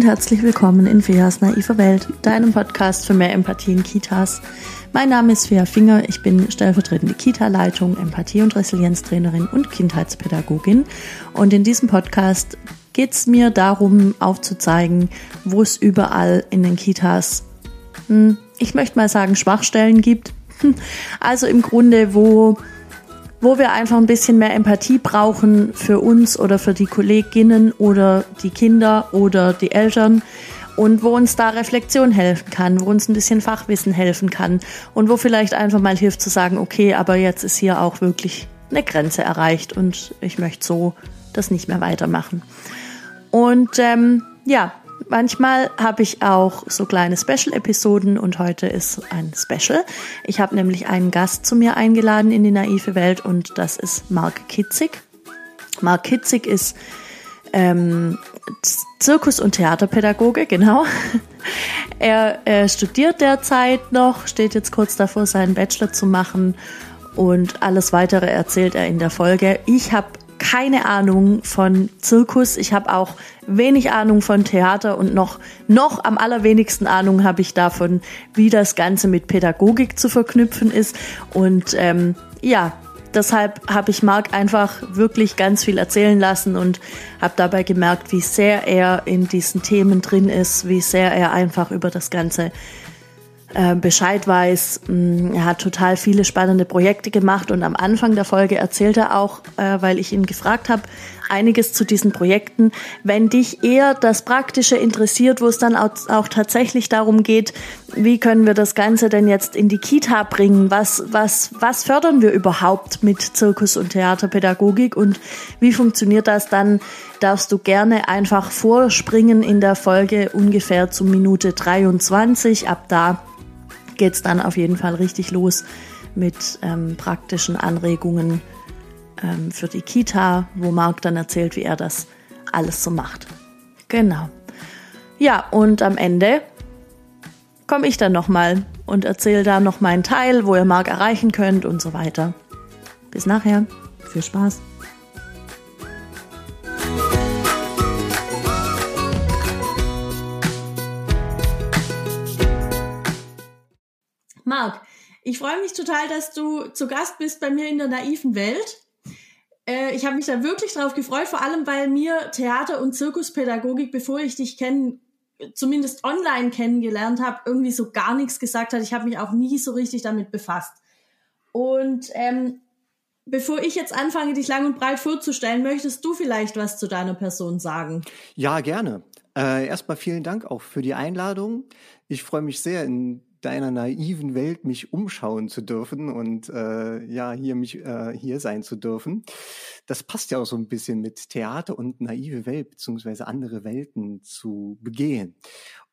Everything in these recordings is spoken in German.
und herzlich willkommen in Feas naiver Welt, deinem Podcast für mehr Empathie in Kitas. Mein Name ist Fea Finger, ich bin stellvertretende Kita-Leitung, Empathie- und Resilienztrainerin und Kindheitspädagogin. Und in diesem Podcast geht es mir darum, aufzuzeigen, wo es überall in den Kitas, hm, ich möchte mal sagen, Schwachstellen gibt. Also im Grunde, wo wo wir einfach ein bisschen mehr Empathie brauchen für uns oder für die Kolleginnen oder die Kinder oder die Eltern und wo uns da Reflexion helfen kann, wo uns ein bisschen Fachwissen helfen kann und wo vielleicht einfach mal hilft zu sagen, okay, aber jetzt ist hier auch wirklich eine Grenze erreicht und ich möchte so das nicht mehr weitermachen. Und ähm, ja, Manchmal habe ich auch so kleine Special-Episoden und heute ist ein Special. Ich habe nämlich einen Gast zu mir eingeladen in die naive Welt und das ist Mark Kitzig. Mark Kitzig ist ähm, Zirkus- und Theaterpädagoge, genau. er, er studiert derzeit noch, steht jetzt kurz davor, seinen Bachelor zu machen und alles weitere erzählt er in der Folge. Ich habe keine Ahnung von Zirkus. Ich habe auch wenig Ahnung von Theater und noch, noch am allerwenigsten Ahnung habe ich davon, wie das Ganze mit Pädagogik zu verknüpfen ist. Und ähm, ja, deshalb habe ich Marc einfach wirklich ganz viel erzählen lassen und habe dabei gemerkt, wie sehr er in diesen Themen drin ist, wie sehr er einfach über das Ganze äh, Bescheid weiß. Mm, er hat total viele spannende Projekte gemacht und am Anfang der Folge erzählt er auch, äh, weil ich ihn gefragt habe, einiges zu diesen Projekten. Wenn dich eher das Praktische interessiert, wo es dann auch, auch, tatsächlich darum geht, wie können wir das Ganze denn jetzt in die Kita bringen? Was, was, was fördern wir überhaupt mit Zirkus- und Theaterpädagogik und wie funktioniert das dann? Darfst du gerne einfach vorspringen in der Folge ungefähr zu Minute 23. Ab da geht es dann auf jeden Fall richtig los mit ähm, praktischen Anregungen ähm, für die Kita, wo Marc dann erzählt, wie er das alles so macht. Genau. Ja, und am Ende komme ich dann nochmal und erzähle da noch meinen Teil, wo ihr Marc erreichen könnt und so weiter. Bis nachher. Viel Spaß. Marc, ich freue mich total, dass du zu Gast bist bei mir in der naiven Welt. Äh, ich habe mich da wirklich drauf gefreut, vor allem weil mir Theater- und Zirkuspädagogik, bevor ich dich kennen, zumindest online kennengelernt habe, irgendwie so gar nichts gesagt hat. Ich habe mich auch nie so richtig damit befasst. Und ähm, bevor ich jetzt anfange, dich lang und breit vorzustellen, möchtest du vielleicht was zu deiner Person sagen? Ja, gerne. Äh, erstmal vielen Dank auch für die Einladung. Ich freue mich sehr, in deiner naiven Welt mich umschauen zu dürfen und äh, ja, hier mich äh, hier sein zu dürfen. Das passt ja auch so ein bisschen mit Theater und naive Welt beziehungsweise andere Welten zu begehen.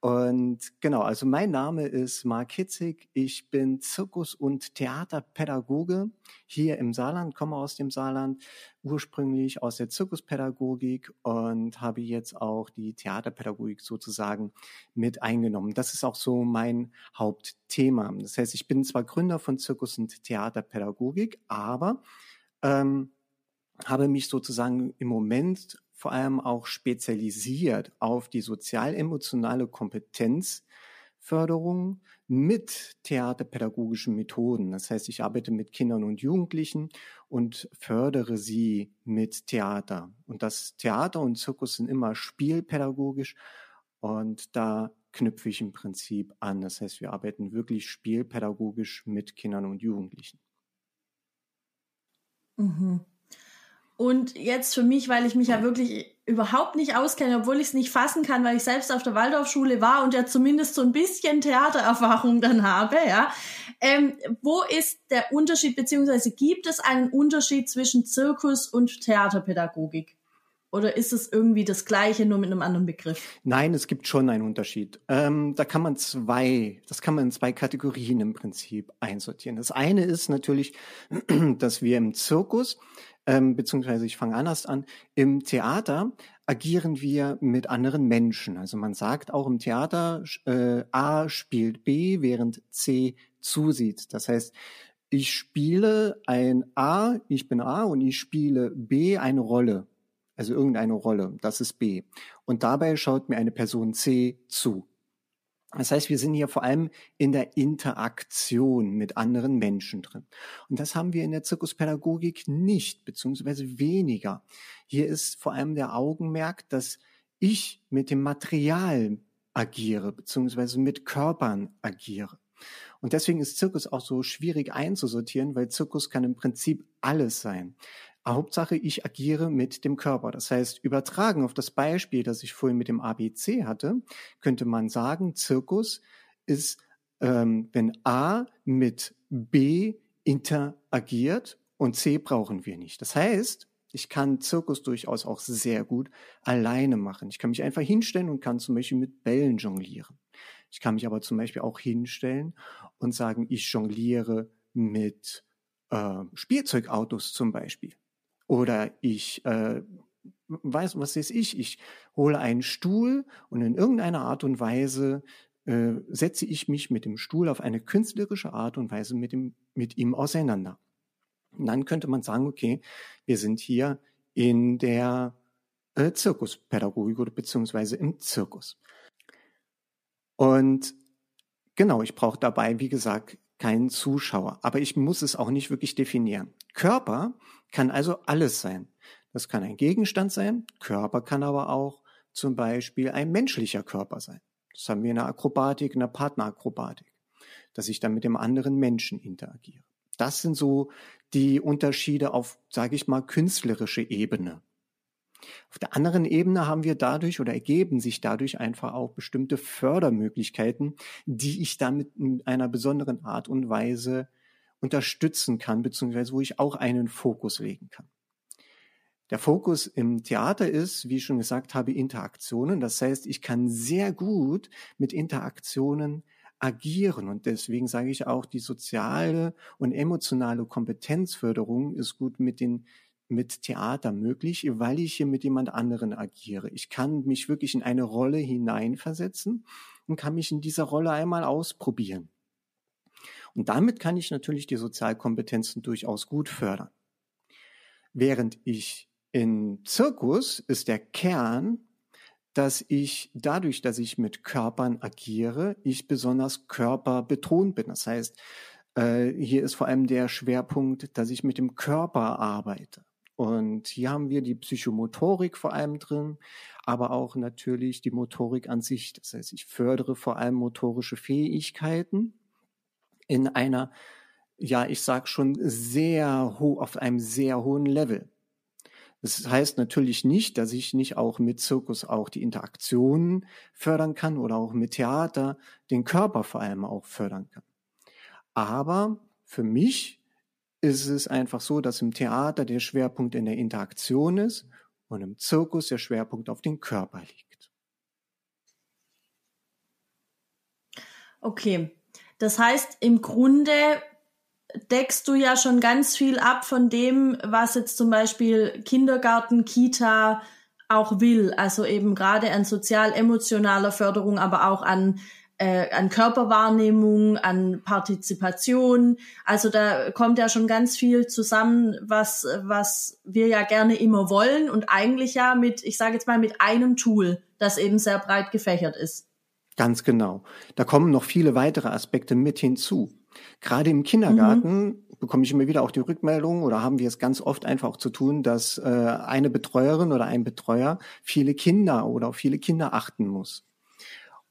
Und genau, also mein Name ist Mark Hitzig. Ich bin Zirkus- und Theaterpädagoge hier im Saarland, komme aus dem Saarland, ursprünglich aus der Zirkuspädagogik und habe jetzt auch die Theaterpädagogik sozusagen mit eingenommen. Das ist auch so mein Hauptthema. Das heißt, ich bin zwar Gründer von Zirkus- und Theaterpädagogik, aber ähm, habe mich sozusagen im Moment vor allem auch spezialisiert auf die sozial-emotionale Kompetenzförderung mit theaterpädagogischen Methoden. Das heißt, ich arbeite mit Kindern und Jugendlichen und fördere sie mit Theater. Und das Theater und Zirkus sind immer spielpädagogisch und da knüpfe ich im Prinzip an. Das heißt, wir arbeiten wirklich spielpädagogisch mit Kindern und Jugendlichen. Mhm. Und jetzt für mich, weil ich mich ja wirklich überhaupt nicht auskenne, obwohl ich es nicht fassen kann, weil ich selbst auf der Waldorfschule war und ja zumindest so ein bisschen Theatererfahrung dann habe, ja. Ähm, wo ist der Unterschied, beziehungsweise gibt es einen Unterschied zwischen Zirkus und Theaterpädagogik? Oder ist es irgendwie das Gleiche, nur mit einem anderen Begriff? Nein, es gibt schon einen Unterschied. Ähm, da kann man zwei, das kann man in zwei Kategorien im Prinzip einsortieren. Das eine ist natürlich, dass wir im Zirkus ähm, beziehungsweise ich fange anders an, im Theater agieren wir mit anderen Menschen. Also man sagt auch im Theater, äh, A spielt B, während C zusieht. Das heißt, ich spiele ein A, ich bin A und ich spiele B eine Rolle. also irgendeine Rolle, das ist B. Und dabei schaut mir eine Person C zu. Das heißt, wir sind hier vor allem in der Interaktion mit anderen Menschen drin. Und das haben wir in der Zirkuspädagogik nicht, beziehungsweise weniger. Hier ist vor allem der Augenmerk, dass ich mit dem Material agiere, beziehungsweise mit Körpern agiere. Und deswegen ist Zirkus auch so schwierig einzusortieren, weil Zirkus kann im Prinzip alles sein. Hauptsache, ich agiere mit dem Körper. Das heißt, übertragen auf das Beispiel, das ich vorhin mit dem ABC hatte, könnte man sagen, Zirkus ist, ähm, wenn A mit B interagiert und C brauchen wir nicht. Das heißt, ich kann Zirkus durchaus auch sehr gut alleine machen. Ich kann mich einfach hinstellen und kann zum Beispiel mit Bällen jonglieren. Ich kann mich aber zum Beispiel auch hinstellen und sagen, ich jongliere mit äh, Spielzeugautos zum Beispiel. Oder ich äh, weiß, was ist ich? Ich hole einen Stuhl und in irgendeiner Art und Weise äh, setze ich mich mit dem Stuhl auf eine künstlerische Art und Weise mit, dem, mit ihm auseinander. Und dann könnte man sagen, okay, wir sind hier in der äh, Zirkuspädagogik oder beziehungsweise im Zirkus. Und genau, ich brauche dabei, wie gesagt, keinen Zuschauer. Aber ich muss es auch nicht wirklich definieren. Körper kann also alles sein. Das kann ein Gegenstand sein. Körper kann aber auch zum Beispiel ein menschlicher Körper sein. Das haben wir in der Akrobatik, in der Partnerakrobatik, dass ich dann mit dem anderen Menschen interagiere. Das sind so die Unterschiede auf, sage ich mal, künstlerische Ebene. Auf der anderen Ebene haben wir dadurch oder ergeben sich dadurch einfach auch bestimmte Fördermöglichkeiten, die ich damit in einer besonderen Art und Weise unterstützen kann, beziehungsweise wo ich auch einen Fokus legen kann. Der Fokus im Theater ist, wie ich schon gesagt habe, Interaktionen. Das heißt, ich kann sehr gut mit Interaktionen agieren. Und deswegen sage ich auch, die soziale und emotionale Kompetenzförderung ist gut mit den mit Theater möglich, weil ich hier mit jemand anderen agiere. Ich kann mich wirklich in eine Rolle hineinversetzen und kann mich in dieser Rolle einmal ausprobieren. Und damit kann ich natürlich die Sozialkompetenzen durchaus gut fördern. Während ich in Zirkus ist der Kern, dass ich dadurch, dass ich mit Körpern agiere, ich besonders körperbetont bin. Das heißt, äh, hier ist vor allem der Schwerpunkt, dass ich mit dem Körper arbeite. Und hier haben wir die Psychomotorik vor allem drin, aber auch natürlich die Motorik an sich. Das heißt, ich fördere vor allem motorische Fähigkeiten in einer, ja, ich sag schon sehr hoch, auf einem sehr hohen Level. Das heißt natürlich nicht, dass ich nicht auch mit Zirkus auch die Interaktionen fördern kann oder auch mit Theater den Körper vor allem auch fördern kann. Aber für mich ist es einfach so, dass im Theater der Schwerpunkt in der Interaktion ist und im Zirkus der Schwerpunkt auf den Körper liegt. Okay, das heißt, im Grunde deckst du ja schon ganz viel ab von dem, was jetzt zum Beispiel Kindergarten, Kita auch will. Also eben gerade an sozial-emotionaler Förderung, aber auch an äh, an Körperwahrnehmung, an Partizipation. Also da kommt ja schon ganz viel zusammen, was, was wir ja gerne immer wollen und eigentlich ja mit, ich sage jetzt mal, mit einem Tool, das eben sehr breit gefächert ist. Ganz genau. Da kommen noch viele weitere Aspekte mit hinzu. Gerade im Kindergarten mhm. bekomme ich immer wieder auch die Rückmeldung oder haben wir es ganz oft einfach auch zu tun, dass äh, eine Betreuerin oder ein Betreuer viele Kinder oder auf viele Kinder achten muss.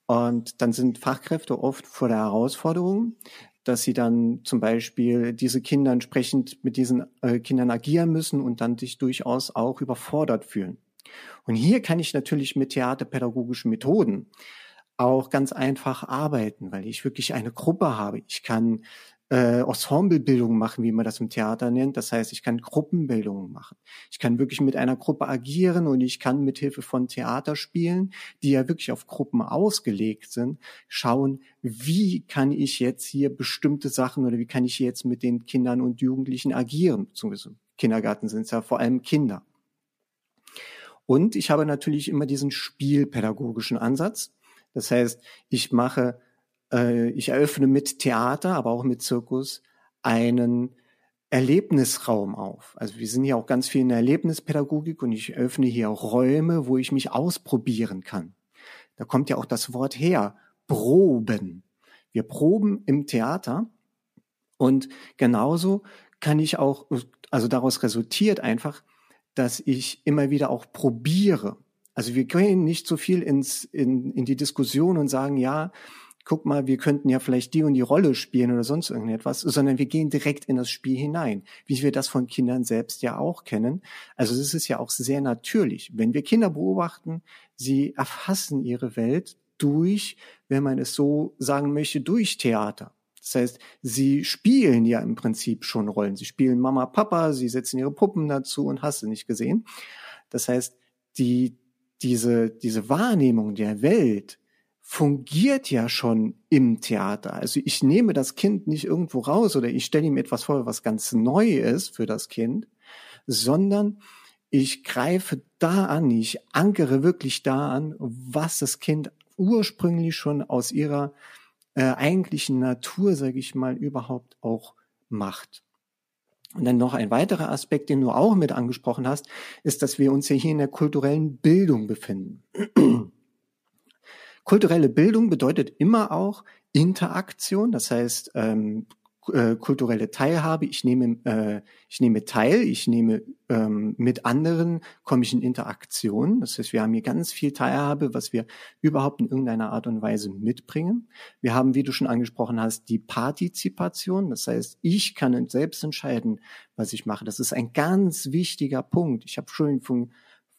Und dann sind Fachkräfte oft vor der Herausforderung, dass sie dann zum Beispiel diese Kinder entsprechend mit diesen äh, Kindern agieren müssen und dann sich durchaus auch überfordert fühlen. Und hier kann ich natürlich mit theaterpädagogischen Methoden auch ganz einfach arbeiten, weil ich wirklich eine Gruppe habe. Ich kann äh, Ensemblebildung machen, wie man das im Theater nennt. Das heißt, ich kann Gruppenbildung machen. Ich kann wirklich mit einer Gruppe agieren und ich kann mit Hilfe von Theaterspielen, die ja wirklich auf Gruppen ausgelegt sind, schauen, wie kann ich jetzt hier bestimmte Sachen oder wie kann ich jetzt mit den Kindern und Jugendlichen agieren. Beziehungsweise Kindergarten sind es ja vor allem Kinder. Und ich habe natürlich immer diesen spielpädagogischen Ansatz. Das heißt, ich mache äh, ich eröffne mit Theater, aber auch mit Zirkus einen Erlebnisraum auf. Also wir sind ja auch ganz viel in der Erlebnispädagogik und ich öffne hier Räume, wo ich mich ausprobieren kann. Da kommt ja auch das Wort her, proben. Wir proben im Theater und genauso kann ich auch, also daraus resultiert einfach, dass ich immer wieder auch probiere. Also wir gehen nicht so viel ins, in, in die Diskussion und sagen, ja, guck mal, wir könnten ja vielleicht die und die Rolle spielen oder sonst irgendetwas, sondern wir gehen direkt in das Spiel hinein, wie wir das von Kindern selbst ja auch kennen. Also es ist ja auch sehr natürlich. Wenn wir Kinder beobachten, sie erfassen ihre Welt durch, wenn man es so sagen möchte, durch Theater. Das heißt, sie spielen ja im Prinzip schon Rollen. Sie spielen Mama, Papa, sie setzen ihre Puppen dazu und hast du nicht gesehen. Das heißt, die, diese, diese Wahrnehmung der Welt fungiert ja schon im Theater. Also ich nehme das Kind nicht irgendwo raus oder ich stelle ihm etwas vor, was ganz neu ist für das Kind, sondern ich greife da an, ich ankere wirklich da an, was das Kind ursprünglich schon aus ihrer äh, eigentlichen Natur, sage ich mal, überhaupt auch macht. Und dann noch ein weiterer Aspekt, den du auch mit angesprochen hast, ist, dass wir uns ja hier in der kulturellen Bildung befinden. Kulturelle Bildung bedeutet immer auch Interaktion, das heißt ähm, äh, kulturelle Teilhabe. Ich nehme, äh, ich nehme teil, ich nehme ähm, mit anderen, komme ich in Interaktion. Das heißt, wir haben hier ganz viel Teilhabe, was wir überhaupt in irgendeiner Art und Weise mitbringen. Wir haben, wie du schon angesprochen hast, die Partizipation. Das heißt, ich kann selbst entscheiden, was ich mache. Das ist ein ganz wichtiger Punkt. Ich habe schon von,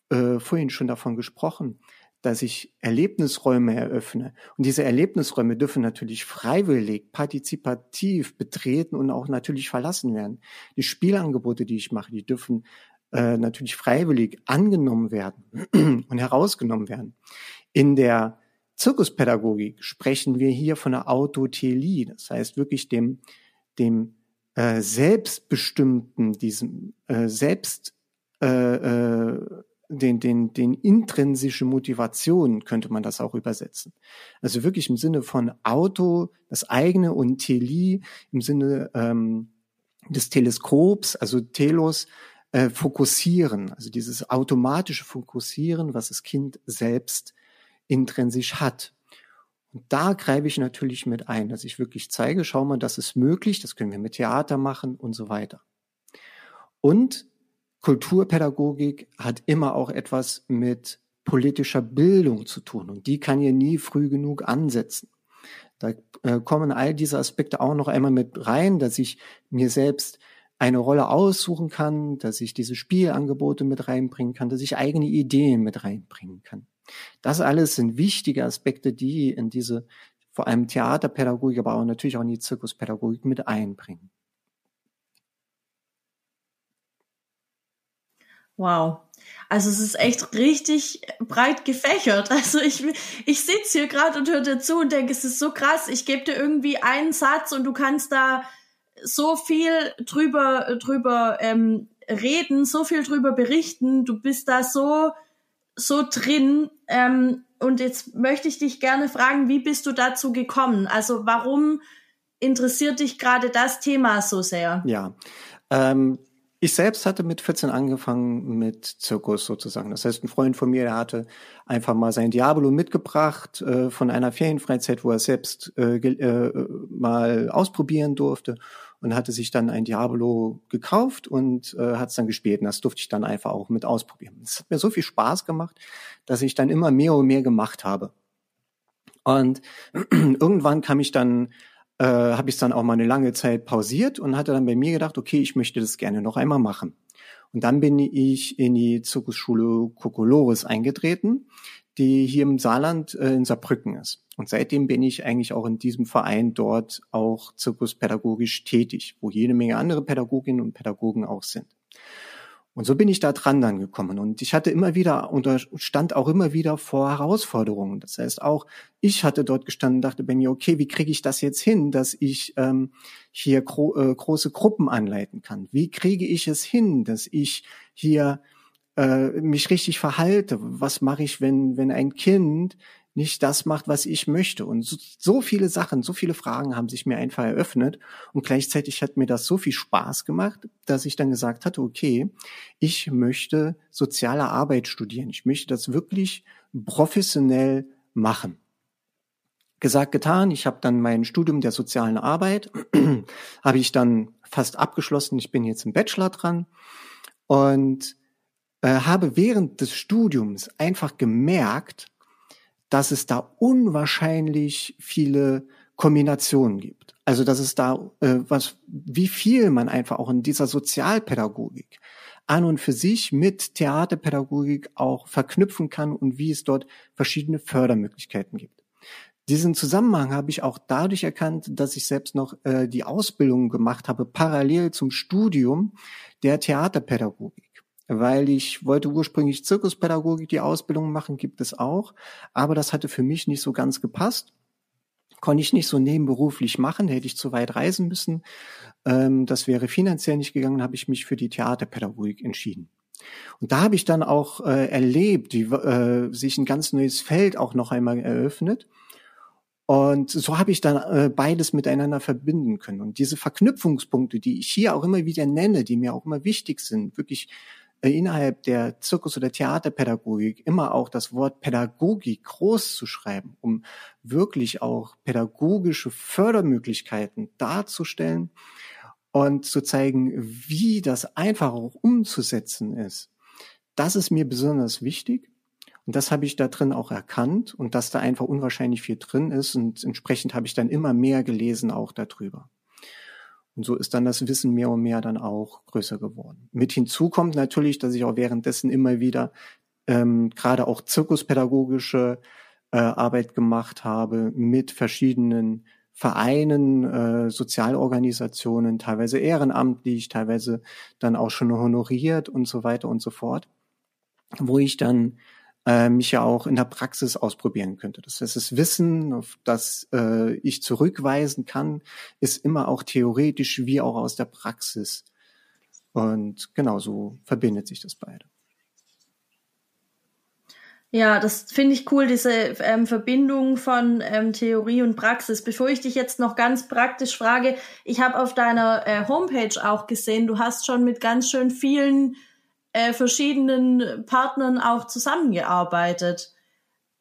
äh, vorhin schon davon gesprochen dass ich Erlebnisräume eröffne. Und diese Erlebnisräume dürfen natürlich freiwillig, partizipativ betreten und auch natürlich verlassen werden. Die Spielangebote, die ich mache, die dürfen äh, natürlich freiwillig angenommen werden und herausgenommen werden. In der Zirkuspädagogik sprechen wir hier von der Autotelie, das heißt wirklich dem, dem äh, selbstbestimmten, diesem äh, selbst äh, äh, den, den, den intrinsische Motivation könnte man das auch übersetzen. Also wirklich im Sinne von Auto, das eigene und Teli im Sinne ähm, des Teleskops, also Telos, äh, fokussieren, also dieses automatische Fokussieren, was das Kind selbst intrinsisch hat. Und da greife ich natürlich mit ein, dass ich wirklich zeige, schau mal, das ist möglich, das können wir mit Theater machen und so weiter. Und Kulturpädagogik hat immer auch etwas mit politischer Bildung zu tun und die kann hier nie früh genug ansetzen. Da äh, kommen all diese Aspekte auch noch einmal mit rein, dass ich mir selbst eine Rolle aussuchen kann, dass ich diese Spielangebote mit reinbringen kann, dass ich eigene Ideen mit reinbringen kann. Das alles sind wichtige Aspekte, die in diese vor allem Theaterpädagogik, aber auch natürlich auch in die Zirkuspädagogik mit einbringen. Wow. Also es ist echt richtig breit gefächert. Also ich, ich sitze hier gerade und höre dir zu und denke, es ist so krass. Ich gebe dir irgendwie einen Satz und du kannst da so viel drüber, drüber ähm, reden, so viel drüber berichten. Du bist da so, so drin. Ähm, und jetzt möchte ich dich gerne fragen, wie bist du dazu gekommen? Also warum interessiert dich gerade das Thema so sehr? Ja, ähm, ich selbst hatte mit 14 angefangen mit Zirkus sozusagen. Das heißt, ein Freund von mir, der hatte einfach mal sein Diabolo mitgebracht äh, von einer Ferienfreizeit, wo er selbst äh, äh, mal ausprobieren durfte und hatte sich dann ein Diabolo gekauft und äh, hat es dann gespielt. Und das durfte ich dann einfach auch mit ausprobieren. Es hat mir so viel Spaß gemacht, dass ich dann immer mehr und mehr gemacht habe. Und irgendwann kam ich dann äh, habe ich dann auch mal eine lange Zeit pausiert und hatte dann bei mir gedacht, okay, ich möchte das gerne noch einmal machen. Und dann bin ich in die Zirkusschule Kokolores eingetreten, die hier im Saarland äh, in Saarbrücken ist. Und seitdem bin ich eigentlich auch in diesem Verein dort auch zirkuspädagogisch tätig, wo jede Menge andere Pädagoginnen und Pädagogen auch sind. Und so bin ich da dran dann gekommen. Und ich hatte immer wieder, und stand auch immer wieder vor Herausforderungen. Das heißt auch, ich hatte dort gestanden, dachte bei mir, okay, wie kriege ich das jetzt hin, dass ich ähm, hier gro äh, große Gruppen anleiten kann? Wie kriege ich es hin, dass ich hier äh, mich richtig verhalte? Was mache ich, wenn, wenn ein Kind nicht das macht, was ich möchte. Und so, so viele Sachen, so viele Fragen haben sich mir einfach eröffnet. Und gleichzeitig hat mir das so viel Spaß gemacht, dass ich dann gesagt hatte, okay, ich möchte soziale Arbeit studieren. Ich möchte das wirklich professionell machen gesagt, getan. Ich habe dann mein Studium der sozialen Arbeit, habe ich dann fast abgeschlossen. Ich bin jetzt im Bachelor dran und äh, habe während des Studiums einfach gemerkt, dass es da unwahrscheinlich viele Kombinationen gibt. Also dass es da äh, was, wie viel man einfach auch in dieser Sozialpädagogik an und für sich mit Theaterpädagogik auch verknüpfen kann und wie es dort verschiedene Fördermöglichkeiten gibt. Diesen Zusammenhang habe ich auch dadurch erkannt, dass ich selbst noch äh, die Ausbildung gemacht habe, parallel zum Studium der Theaterpädagogik. Weil ich wollte ursprünglich Zirkuspädagogik die Ausbildung machen, gibt es auch. Aber das hatte für mich nicht so ganz gepasst. Konnte ich nicht so nebenberuflich machen, hätte ich zu weit reisen müssen. Ähm, das wäre finanziell nicht gegangen, habe ich mich für die Theaterpädagogik entschieden. Und da habe ich dann auch äh, erlebt, wie äh, sich ein ganz neues Feld auch noch einmal eröffnet und so habe ich dann äh, beides miteinander verbinden können. Und diese Verknüpfungspunkte, die ich hier auch immer wieder nenne, die mir auch immer wichtig sind, wirklich innerhalb der Zirkus- oder Theaterpädagogik immer auch das Wort Pädagogik groß zu schreiben, um wirklich auch pädagogische Fördermöglichkeiten darzustellen und zu zeigen, wie das einfach auch umzusetzen ist. Das ist mir besonders wichtig. Und das habe ich da drin auch erkannt und dass da einfach unwahrscheinlich viel drin ist und entsprechend habe ich dann immer mehr gelesen auch darüber. Und so ist dann das Wissen mehr und mehr dann auch größer geworden. Mit hinzu kommt natürlich, dass ich auch währenddessen immer wieder ähm, gerade auch zirkuspädagogische äh, Arbeit gemacht habe mit verschiedenen Vereinen, äh, Sozialorganisationen, teilweise ehrenamtlich, teilweise dann auch schon honoriert und so weiter und so fort, wo ich dann äh, mich ja auch in der Praxis ausprobieren könnte. Das heißt, das Wissen, auf das äh, ich zurückweisen kann, ist immer auch theoretisch wie auch aus der Praxis. Und genau so verbindet sich das beide. Ja, das finde ich cool, diese ähm, Verbindung von ähm, Theorie und Praxis. Bevor ich dich jetzt noch ganz praktisch frage, ich habe auf deiner äh, Homepage auch gesehen, du hast schon mit ganz schön vielen äh, verschiedenen Partnern auch zusammengearbeitet.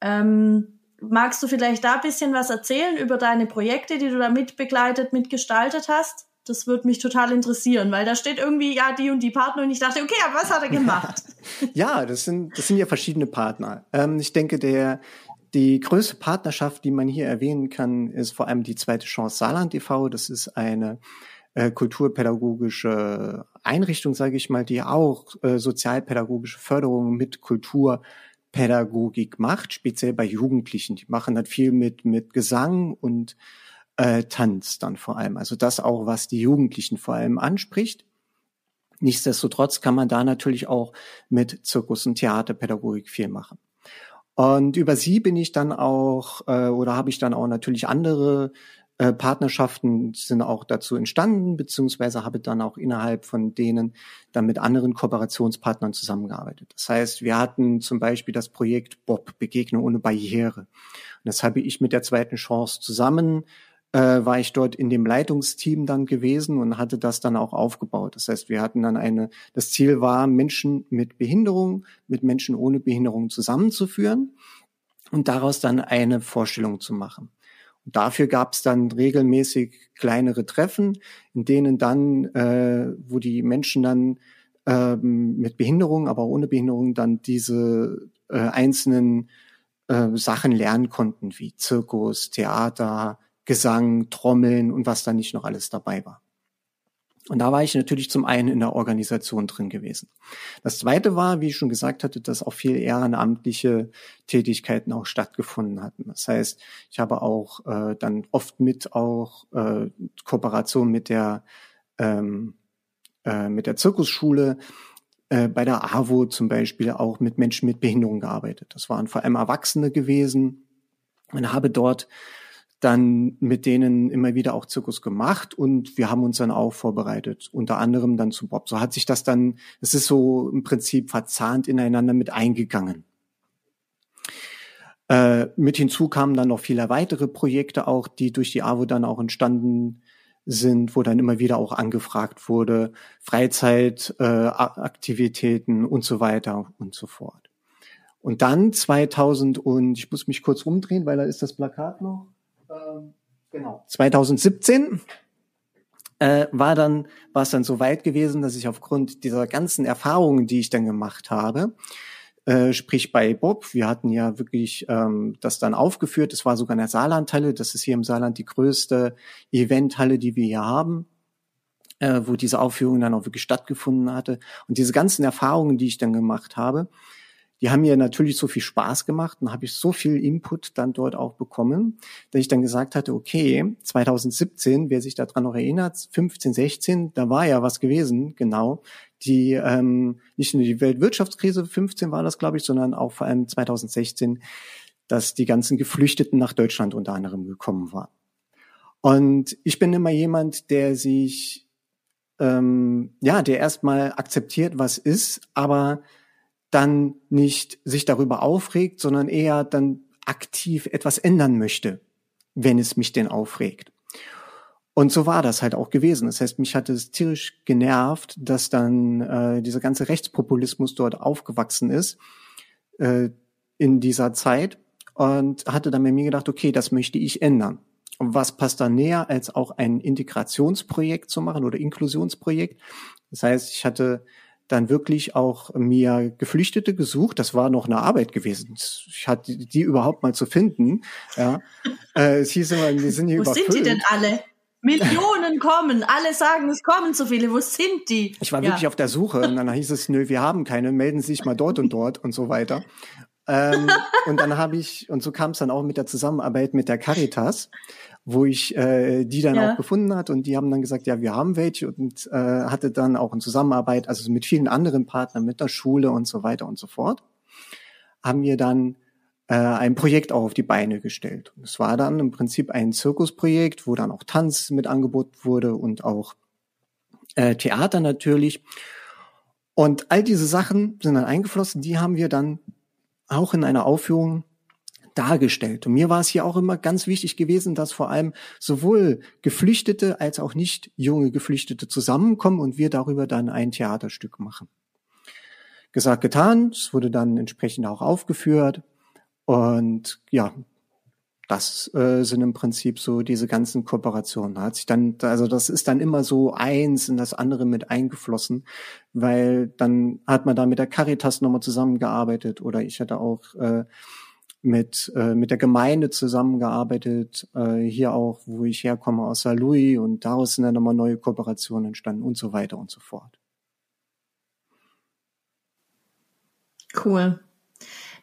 Ähm, magst du vielleicht da ein bisschen was erzählen über deine Projekte, die du da mitbegleitet, mitgestaltet hast? Das würde mich total interessieren, weil da steht irgendwie, ja, die und die Partner und ich dachte, okay, aber was hat er gemacht? ja, das sind, das sind ja verschiedene Partner. Ähm, ich denke, der, die größte Partnerschaft, die man hier erwähnen kann, ist vor allem die zweite Chance Saarland e.V. Das ist eine äh, kulturpädagogische Einrichtung, sage ich mal, die auch äh, sozialpädagogische Förderung mit Kulturpädagogik macht, speziell bei Jugendlichen. Die machen das viel mit, mit Gesang und äh, Tanz dann vor allem. Also das auch, was die Jugendlichen vor allem anspricht. Nichtsdestotrotz kann man da natürlich auch mit Zirkus- und Theaterpädagogik viel machen. Und über sie bin ich dann auch, äh, oder habe ich dann auch natürlich andere äh, Partnerschaften sind auch dazu entstanden, beziehungsweise habe dann auch innerhalb von denen dann mit anderen Kooperationspartnern zusammengearbeitet. Das heißt, wir hatten zum Beispiel das Projekt Bob, Begegnung ohne Barriere. Und das habe ich mit der zweiten Chance zusammen äh, war ich dort in dem Leitungsteam dann gewesen und hatte das dann auch aufgebaut. Das heißt, wir hatten dann eine, das Ziel war, Menschen mit Behinderung, mit Menschen ohne Behinderung zusammenzuführen und daraus dann eine Vorstellung zu machen. Dafür gab es dann regelmäßig kleinere Treffen, in denen dann, äh, wo die Menschen dann ähm, mit Behinderung, aber ohne Behinderung dann diese äh, einzelnen äh, Sachen lernen konnten, wie Zirkus, Theater, Gesang, Trommeln und was da nicht noch alles dabei war. Und da war ich natürlich zum einen in der Organisation drin gewesen. Das zweite war, wie ich schon gesagt hatte, dass auch viel ehrenamtliche Tätigkeiten auch stattgefunden hatten. Das heißt, ich habe auch äh, dann oft mit auch äh, Kooperation mit der ähm, äh, mit der Zirkusschule äh, bei der AWO zum Beispiel auch mit Menschen mit Behinderung gearbeitet. Das waren vor allem Erwachsene gewesen und habe dort dann mit denen immer wieder auch Zirkus gemacht und wir haben uns dann auch vorbereitet, unter anderem dann zu Bob. So hat sich das dann, es ist so im Prinzip verzahnt ineinander mit eingegangen. Äh, mit hinzu kamen dann noch viele weitere Projekte auch, die durch die AWO dann auch entstanden sind, wo dann immer wieder auch angefragt wurde, Freizeitaktivitäten äh, und so weiter und so fort. Und dann 2000 und ich muss mich kurz umdrehen, weil da ist das Plakat noch. Ähm, genau. 2017 äh, war dann war es dann so weit gewesen, dass ich aufgrund dieser ganzen Erfahrungen, die ich dann gemacht habe, äh, sprich bei Bob, wir hatten ja wirklich ähm, das dann aufgeführt, es war sogar in der Saarlandhalle, das ist hier im Saarland die größte Eventhalle, die wir hier haben, äh, wo diese Aufführung dann auch wirklich stattgefunden hatte. Und diese ganzen Erfahrungen, die ich dann gemacht habe, die haben mir natürlich so viel Spaß gemacht und habe ich so viel Input dann dort auch bekommen, dass ich dann gesagt hatte, okay, 2017, wer sich daran noch erinnert, 15, 16, da war ja was gewesen, genau. Die ähm, nicht nur die Weltwirtschaftskrise 15 war das, glaube ich, sondern auch vor allem 2016, dass die ganzen Geflüchteten nach Deutschland unter anderem gekommen waren. Und ich bin immer jemand, der sich ähm, ja, der erstmal akzeptiert, was ist, aber dann nicht sich darüber aufregt, sondern eher dann aktiv etwas ändern möchte, wenn es mich denn aufregt. Und so war das halt auch gewesen. Das heißt, mich hat es tierisch genervt, dass dann äh, dieser ganze Rechtspopulismus dort aufgewachsen ist äh, in dieser Zeit und hatte dann bei mir gedacht, okay, das möchte ich ändern. Und was passt da näher, als auch ein Integrationsprojekt zu machen oder Inklusionsprojekt? Das heißt, ich hatte dann wirklich auch mir Geflüchtete gesucht. Das war noch eine Arbeit gewesen. Ich hatte die überhaupt mal zu finden. Ja. äh, es hieß immer, die sind hier Wo überfüllt. sind die denn alle? Millionen kommen, alle sagen, es kommen zu viele. Wo sind die? Ich war ja. wirklich auf der Suche und dann hieß es, nö, wir haben keine, melden Sie sich mal dort und dort und so weiter. ähm, und dann habe ich, und so kam es dann auch mit der Zusammenarbeit mit der Caritas wo ich äh, die dann ja. auch gefunden hat und die haben dann gesagt, ja, wir haben welche und äh, hatte dann auch in Zusammenarbeit, also mit vielen anderen Partnern, mit der Schule und so weiter und so fort, haben wir dann äh, ein Projekt auch auf die Beine gestellt. Und es war dann im Prinzip ein Zirkusprojekt, wo dann auch Tanz mit angeboten wurde und auch äh, Theater natürlich. Und all diese Sachen sind dann eingeflossen, die haben wir dann auch in einer Aufführung dargestellt. Und mir war es hier auch immer ganz wichtig gewesen, dass vor allem sowohl Geflüchtete als auch nicht junge Geflüchtete zusammenkommen und wir darüber dann ein Theaterstück machen. Gesagt, getan. Es wurde dann entsprechend auch aufgeführt. Und ja, das äh, sind im Prinzip so diese ganzen Kooperationen. Da hat sich dann, also das ist dann immer so eins in das andere mit eingeflossen, weil dann hat man da mit der Caritas nochmal zusammengearbeitet oder ich hatte auch äh, mit, äh, mit der Gemeinde zusammengearbeitet, äh, hier auch, wo ich herkomme, aus St. Louis und daraus sind dann nochmal neue Kooperationen entstanden und so weiter und so fort. Cool.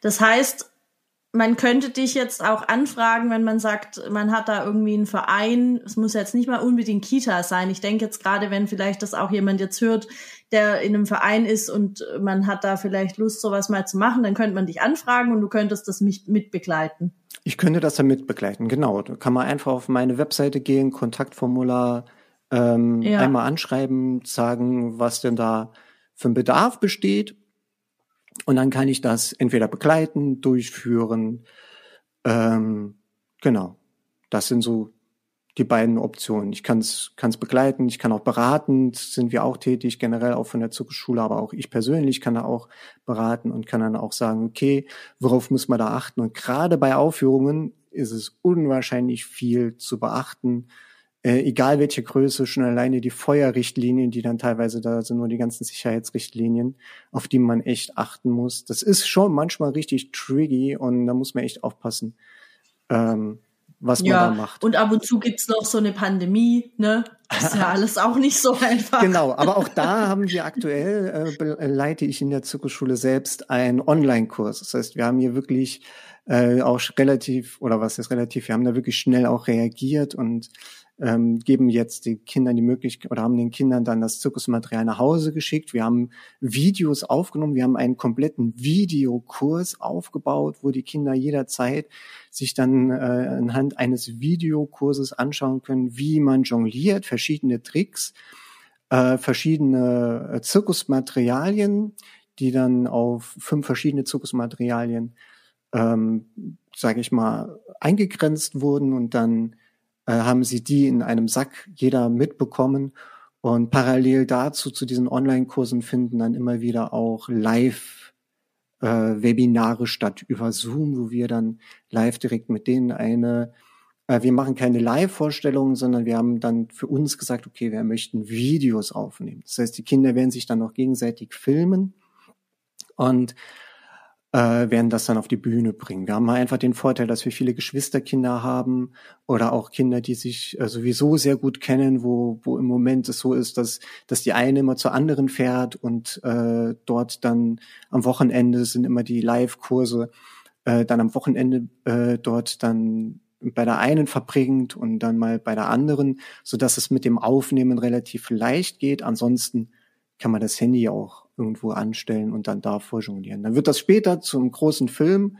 Das heißt, man könnte dich jetzt auch anfragen, wenn man sagt, man hat da irgendwie einen Verein. Es muss jetzt nicht mal unbedingt Kita sein. Ich denke jetzt gerade, wenn vielleicht das auch jemand jetzt hört, der in einem Verein ist und man hat da vielleicht Lust, sowas mal zu machen, dann könnte man dich anfragen und du könntest das mit, mitbegleiten. Ich könnte das dann mitbegleiten, genau. Da kann man einfach auf meine Webseite gehen, Kontaktformular ähm, ja. einmal anschreiben, sagen, was denn da für ein Bedarf besteht und dann kann ich das entweder begleiten, durchführen. Ähm, genau. Das sind so die beiden Optionen. Ich kann es begleiten, ich kann auch beratend, sind wir auch tätig, generell auch von der Zuckerschule, aber auch ich persönlich kann da auch beraten und kann dann auch sagen, okay, worauf muss man da achten? Und gerade bei Aufführungen ist es unwahrscheinlich viel zu beachten äh, egal welche Größe, schon alleine die Feuerrichtlinien, die dann teilweise da sind, nur die ganzen Sicherheitsrichtlinien, auf die man echt achten muss. Das ist schon manchmal richtig tricky und da muss man echt aufpassen, ähm, was ja, man da macht. Und ab und zu gibt's noch so eine Pandemie, ne? Das ist ja alles auch nicht so einfach. Genau, aber auch da haben wir aktuell, äh, leite ich in der Zirkusschule selbst einen Online-Kurs. Das heißt, wir haben hier wirklich äh, auch relativ, oder was ist relativ, wir haben da wirklich schnell auch reagiert und ähm, geben jetzt den Kindern die Möglichkeit oder haben den Kindern dann das Zirkusmaterial nach Hause geschickt. Wir haben Videos aufgenommen, wir haben einen kompletten Videokurs aufgebaut, wo die Kinder jederzeit sich dann äh, anhand eines Videokurses anschauen können, wie man jongliert, verschiedene Tricks, äh, verschiedene äh, Zirkusmaterialien, die dann auf fünf verschiedene Zirkusmaterialien ähm, sage ich mal, eingegrenzt wurden und dann äh, haben sie die in einem Sack jeder mitbekommen. Und parallel dazu, zu diesen Online-Kursen finden dann immer wieder auch Live-Webinare äh, statt über Zoom, wo wir dann live direkt mit denen eine äh, wir machen keine Live-Vorstellungen, sondern wir haben dann für uns gesagt, okay, wir möchten Videos aufnehmen. Das heißt, die Kinder werden sich dann noch gegenseitig filmen und äh, werden das dann auf die Bühne bringen. Wir haben einfach den Vorteil, dass wir viele Geschwisterkinder haben oder auch Kinder, die sich äh, sowieso sehr gut kennen, wo, wo im Moment es so ist, dass, dass die eine immer zur anderen fährt und äh, dort dann am Wochenende sind immer die Live-Kurse, äh, dann am Wochenende äh, dort dann bei der einen verbringt und dann mal bei der anderen, so dass es mit dem Aufnehmen relativ leicht geht. Ansonsten kann man das Handy auch irgendwo anstellen und dann da vorjonglieren. Dann wird das später zum großen Film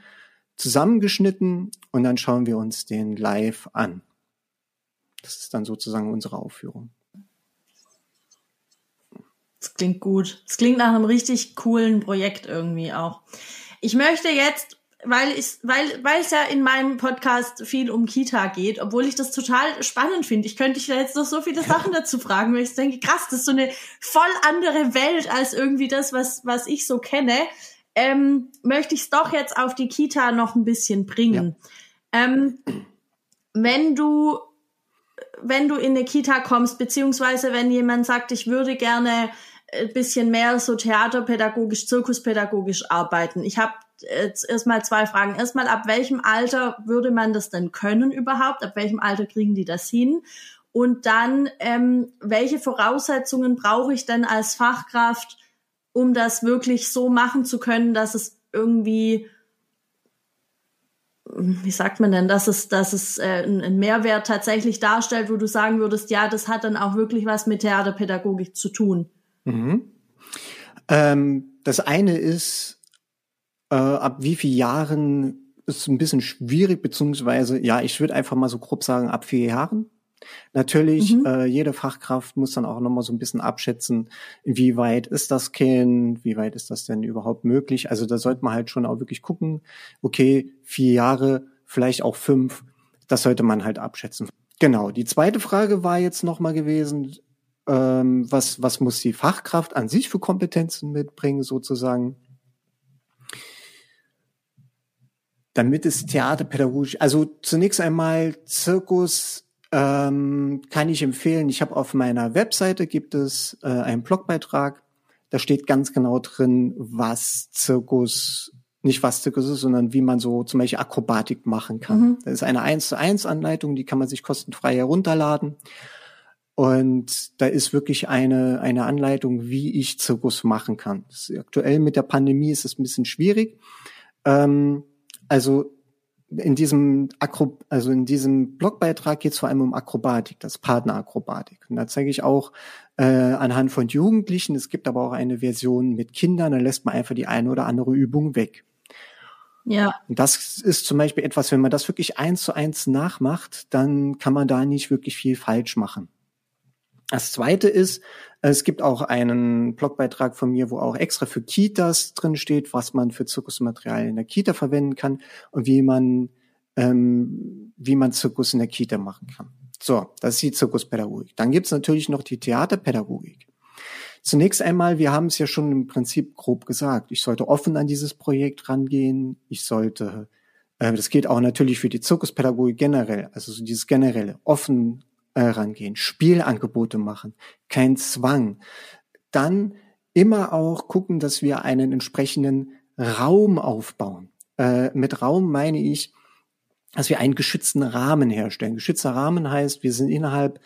zusammengeschnitten und dann schauen wir uns den live an. Das ist dann sozusagen unsere Aufführung. Das klingt gut. Das klingt nach einem richtig coolen Projekt irgendwie auch. Ich möchte jetzt weil ich, weil, weil es ja in meinem Podcast viel um Kita geht, obwohl ich das total spannend finde. Ich könnte dich da jetzt noch so viele Sachen dazu fragen, weil ich denke, krass, das ist so eine voll andere Welt als irgendwie das, was, was ich so kenne. Ähm, möchte ich es doch jetzt auf die Kita noch ein bisschen bringen. Ja. Ähm, wenn du, wenn du in eine Kita kommst, beziehungsweise wenn jemand sagt, ich würde gerne ein bisschen mehr so theaterpädagogisch, zirkuspädagogisch arbeiten. Ich habe jetzt erstmal zwei Fragen. Erstmal, ab welchem Alter würde man das denn können überhaupt? Ab welchem Alter kriegen die das hin? Und dann, ähm, welche Voraussetzungen brauche ich denn als Fachkraft, um das wirklich so machen zu können, dass es irgendwie, wie sagt man denn, dass es, dass es äh, einen Mehrwert tatsächlich darstellt, wo du sagen würdest, ja, das hat dann auch wirklich was mit Theaterpädagogik zu tun? Mhm. Ähm, das eine ist, äh, ab wie vielen Jahren ist ein bisschen schwierig, beziehungsweise, ja, ich würde einfach mal so grob sagen, ab vier Jahren. Natürlich, mhm. äh, jede Fachkraft muss dann auch nochmal so ein bisschen abschätzen, wie weit ist das Kind, wie weit ist das denn überhaupt möglich. Also da sollte man halt schon auch wirklich gucken, okay, vier Jahre, vielleicht auch fünf, das sollte man halt abschätzen. Genau, die zweite Frage war jetzt nochmal gewesen, ähm, was, was muss die Fachkraft an sich für Kompetenzen mitbringen, sozusagen. Damit es theaterpädagogisch, also zunächst einmal Zirkus ähm, kann ich empfehlen. Ich habe auf meiner Webseite gibt es äh, einen Blogbeitrag. Da steht ganz genau drin, was Zirkus, nicht was Zirkus ist, sondern wie man so zum Beispiel Akrobatik machen kann. Mhm. Das ist eine 1 zu 1 Anleitung, die kann man sich kostenfrei herunterladen. Und da ist wirklich eine, eine Anleitung, wie ich Zirkus machen kann. aktuell mit der Pandemie ist es ein bisschen schwierig. Ähm, also in diesem Akro also in diesem Blogbeitrag geht es vor allem um Akrobatik, das Partnerakrobatik. Und da zeige ich auch äh, anhand von Jugendlichen, es gibt aber auch eine Version mit Kindern, da lässt man einfach die eine oder andere Übung weg. Ja. Und das ist zum Beispiel etwas, wenn man das wirklich eins zu eins nachmacht, dann kann man da nicht wirklich viel falsch machen. Das zweite ist, es gibt auch einen Blogbeitrag von mir, wo auch extra für Kitas drin steht, was man für Zirkusmaterial in der Kita verwenden kann und wie man, ähm, wie man Zirkus in der Kita machen kann. So, das ist die Zirkuspädagogik. Dann gibt's natürlich noch die Theaterpädagogik. Zunächst einmal, wir haben es ja schon im Prinzip grob gesagt, ich sollte offen an dieses Projekt rangehen, ich sollte, äh, das geht auch natürlich für die Zirkuspädagogik generell, also so dieses generelle, offen rangehen, Spielangebote machen, kein Zwang. Dann immer auch gucken, dass wir einen entsprechenden Raum aufbauen. Äh, mit Raum meine ich, dass wir einen geschützten Rahmen herstellen. Geschützter Rahmen heißt, wir sind innerhalb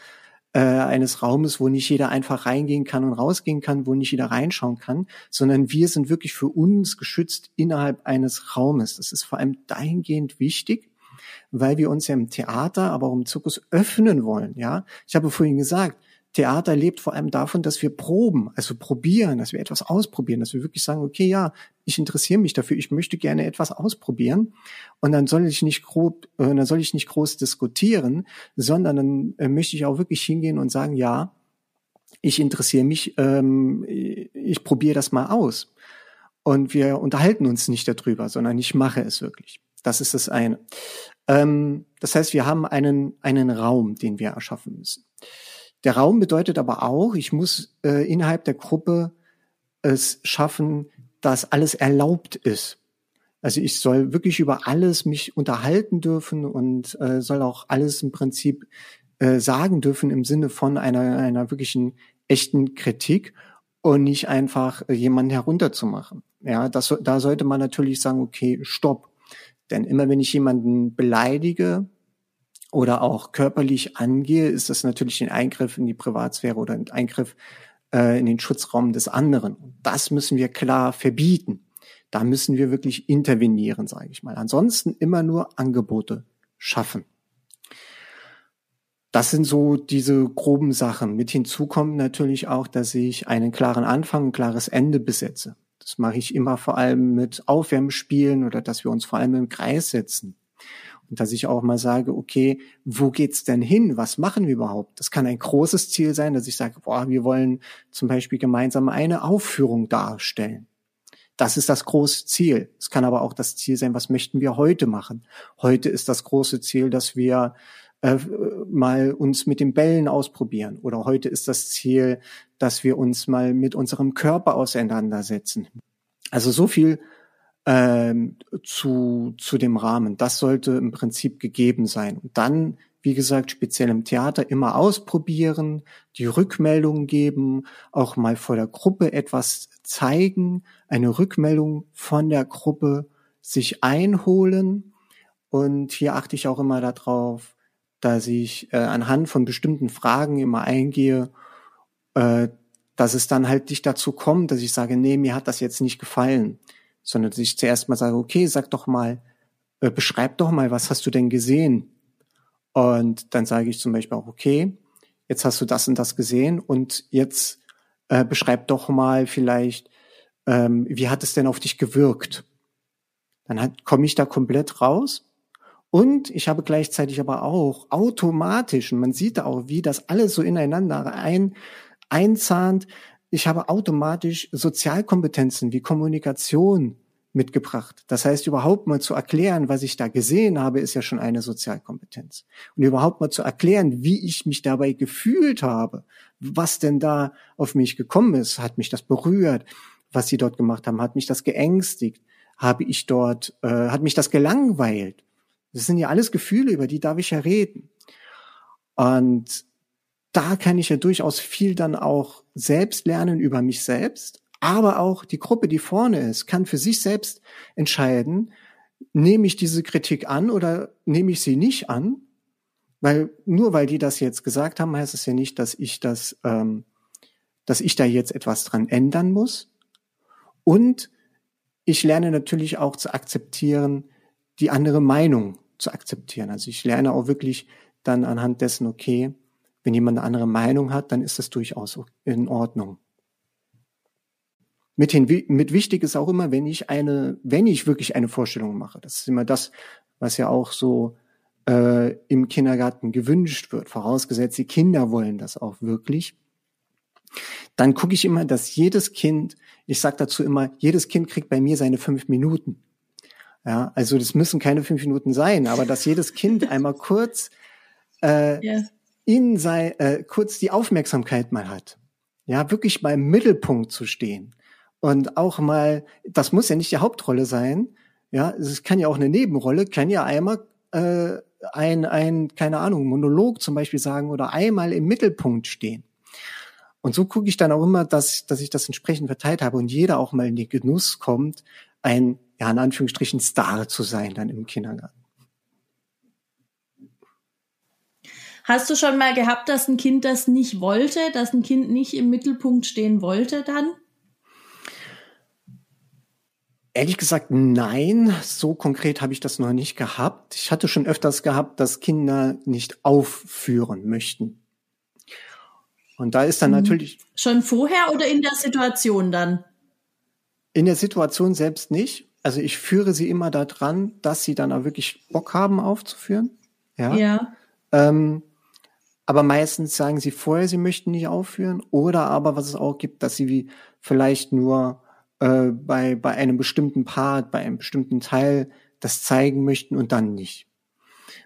äh, eines Raumes, wo nicht jeder einfach reingehen kann und rausgehen kann, wo nicht jeder reinschauen kann, sondern wir sind wirklich für uns geschützt innerhalb eines Raumes. Das ist vor allem dahingehend wichtig, weil wir uns ja im Theater, aber auch im Zirkus öffnen wollen. Ja, ich habe vorhin gesagt, Theater lebt vor allem davon, dass wir proben, also probieren, dass wir etwas ausprobieren, dass wir wirklich sagen, okay, ja, ich interessiere mich dafür, ich möchte gerne etwas ausprobieren und dann soll ich nicht grob, äh, dann soll ich nicht groß diskutieren, sondern dann äh, möchte ich auch wirklich hingehen und sagen, ja, ich interessiere mich, ähm, ich probiere das mal aus. und wir unterhalten uns nicht darüber, sondern ich mache es wirklich. Das ist das eine. Ähm, das heißt, wir haben einen, einen Raum, den wir erschaffen müssen. Der Raum bedeutet aber auch, ich muss äh, innerhalb der Gruppe es schaffen, dass alles erlaubt ist. Also ich soll wirklich über alles mich unterhalten dürfen und äh, soll auch alles im Prinzip äh, sagen dürfen im Sinne von einer, einer wirklichen echten Kritik und nicht einfach äh, jemanden herunterzumachen. Ja, das, da sollte man natürlich sagen, okay, stopp. Denn immer wenn ich jemanden beleidige oder auch körperlich angehe, ist das natürlich ein Eingriff in die Privatsphäre oder ein Eingriff äh, in den Schutzraum des anderen. Das müssen wir klar verbieten. Da müssen wir wirklich intervenieren, sage ich mal. Ansonsten immer nur Angebote schaffen. Das sind so diese groben Sachen. Mit hinzu kommt natürlich auch, dass ich einen klaren Anfang, ein klares Ende besetze. Das mache ich immer vor allem mit Aufwärmspielen oder dass wir uns vor allem im Kreis setzen. Und dass ich auch mal sage, okay, wo geht's denn hin? Was machen wir überhaupt? Das kann ein großes Ziel sein, dass ich sage, boah, wir wollen zum Beispiel gemeinsam eine Aufführung darstellen. Das ist das große Ziel. Es kann aber auch das Ziel sein, was möchten wir heute machen? Heute ist das große Ziel, dass wir äh, mal uns mit den Bällen ausprobieren. Oder heute ist das Ziel, dass wir uns mal mit unserem Körper auseinandersetzen. Also so viel ähm, zu, zu dem Rahmen. Das sollte im Prinzip gegeben sein. Und dann, wie gesagt, speziell im Theater immer ausprobieren, die Rückmeldungen geben, auch mal vor der Gruppe etwas zeigen, eine Rückmeldung von der Gruppe sich einholen. Und hier achte ich auch immer darauf, dass ich äh, anhand von bestimmten Fragen immer eingehe, äh, dass es dann halt nicht dazu kommt, dass ich sage, nee, mir hat das jetzt nicht gefallen, sondern dass ich zuerst mal sage, okay, sag doch mal, äh, beschreib doch mal, was hast du denn gesehen? Und dann sage ich zum Beispiel auch, okay, jetzt hast du das und das gesehen und jetzt äh, beschreib doch mal vielleicht, ähm, wie hat es denn auf dich gewirkt? Dann komme ich da komplett raus und ich habe gleichzeitig aber auch automatisch, und man sieht auch, wie das alles so ineinander ein, einzahnt, ich habe automatisch Sozialkompetenzen wie Kommunikation mitgebracht. Das heißt, überhaupt mal zu erklären, was ich da gesehen habe, ist ja schon eine Sozialkompetenz. Und überhaupt mal zu erklären, wie ich mich dabei gefühlt habe, was denn da auf mich gekommen ist, hat mich das berührt, was sie dort gemacht haben, hat mich das geängstigt, habe ich dort, äh, hat mich das gelangweilt. Das sind ja alles Gefühle, über die darf ich ja reden. Und da kann ich ja durchaus viel dann auch selbst lernen über mich selbst, aber auch die Gruppe, die vorne ist, kann für sich selbst entscheiden, nehme ich diese Kritik an oder nehme ich sie nicht an? Weil nur weil die das jetzt gesagt haben, heißt es ja nicht, dass ich das, ähm, dass ich da jetzt etwas dran ändern muss. Und ich lerne natürlich auch zu akzeptieren, die andere Meinung zu akzeptieren. Also ich lerne auch wirklich dann anhand dessen, okay, wenn jemand eine andere Meinung hat, dann ist das durchaus in Ordnung. Mit, den, mit wichtig ist auch immer, wenn ich eine, wenn ich wirklich eine Vorstellung mache, das ist immer das, was ja auch so äh, im Kindergarten gewünscht wird, vorausgesetzt, die Kinder wollen das auch wirklich, dann gucke ich immer, dass jedes Kind, ich sage dazu immer, jedes Kind kriegt bei mir seine fünf Minuten. Ja, also das müssen keine fünf Minuten sein, aber dass jedes Kind einmal kurz äh, yeah. in sei, äh, kurz die Aufmerksamkeit mal hat. Ja, wirklich mal im Mittelpunkt zu stehen. Und auch mal, das muss ja nicht die Hauptrolle sein. Ja, es kann ja auch eine Nebenrolle, kann ja einmal äh, ein, ein, keine Ahnung, Monolog zum Beispiel sagen oder einmal im Mittelpunkt stehen. Und so gucke ich dann auch immer, dass, dass ich das entsprechend verteilt habe und jeder auch mal in den Genuss kommt, ein ja, in Anführungsstrichen Star zu sein dann im Kindergarten. Hast du schon mal gehabt, dass ein Kind das nicht wollte, dass ein Kind nicht im Mittelpunkt stehen wollte dann? Ehrlich gesagt, nein. So konkret habe ich das noch nicht gehabt. Ich hatte schon öfters gehabt, dass Kinder nicht aufführen möchten. Und da ist dann mhm. natürlich. Schon vorher oder in der Situation dann? In der Situation selbst nicht also ich führe sie immer daran, dass sie dann auch wirklich Bock haben aufzuführen. Ja. ja. Ähm, aber meistens sagen sie vorher, sie möchten nicht aufführen. Oder aber, was es auch gibt, dass sie wie vielleicht nur äh, bei, bei einem bestimmten Part, bei einem bestimmten Teil das zeigen möchten und dann nicht.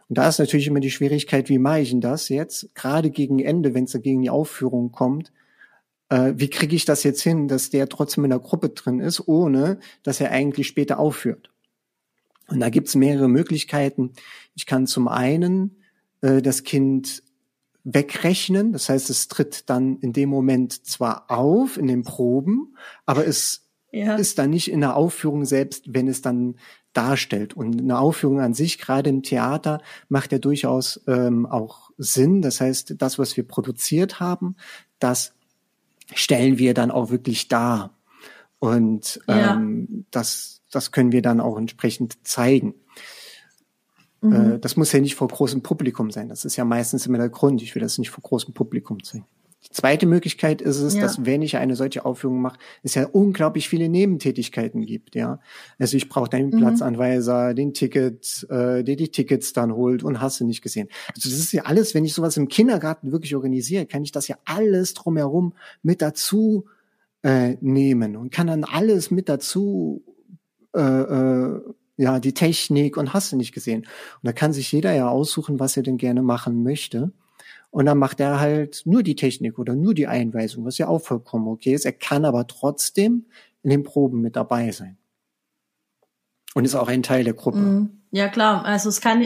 Und da ist natürlich immer die Schwierigkeit, wie mache ich denn das jetzt, gerade gegen Ende, wenn es gegen die Aufführung kommt, äh, wie kriege ich das jetzt hin, dass der trotzdem in der Gruppe drin ist, ohne dass er eigentlich später aufführt. Und da gibt's mehrere Möglichkeiten. Ich kann zum einen äh, das Kind wegrechnen, das heißt, es tritt dann in dem Moment zwar auf in den Proben, aber es ja. ist dann nicht in der Aufführung selbst, wenn es dann darstellt. Und eine Aufführung an sich, gerade im Theater, macht ja durchaus ähm, auch Sinn. Das heißt, das, was wir produziert haben, das stellen wir dann auch wirklich dar. Und ja. ähm, das, das können wir dann auch entsprechend zeigen. Mhm. Äh, das muss ja nicht vor großem Publikum sein. Das ist ja meistens immer der Grund. Ich will das nicht vor großem Publikum zeigen. Die zweite Möglichkeit ist es, ja. dass wenn ich eine solche Aufführung mache, es ja unglaublich viele Nebentätigkeiten gibt, ja. Also ich brauche den mhm. Platzanweiser, den Ticket, äh, der die Tickets dann holt und hast du nicht gesehen. Also das ist ja alles, wenn ich sowas im Kindergarten wirklich organisiere, kann ich das ja alles drumherum mit dazu äh, nehmen und kann dann alles mit dazu äh, äh, ja, die Technik und hast du nicht gesehen. Und da kann sich jeder ja aussuchen, was er denn gerne machen möchte. Und dann macht er halt nur die Technik oder nur die Einweisung, was ja auch vollkommen okay ist. Er kann aber trotzdem in den Proben mit dabei sein. Und ist auch ein Teil der Gruppe. Mhm. Ja, klar. Also es kann,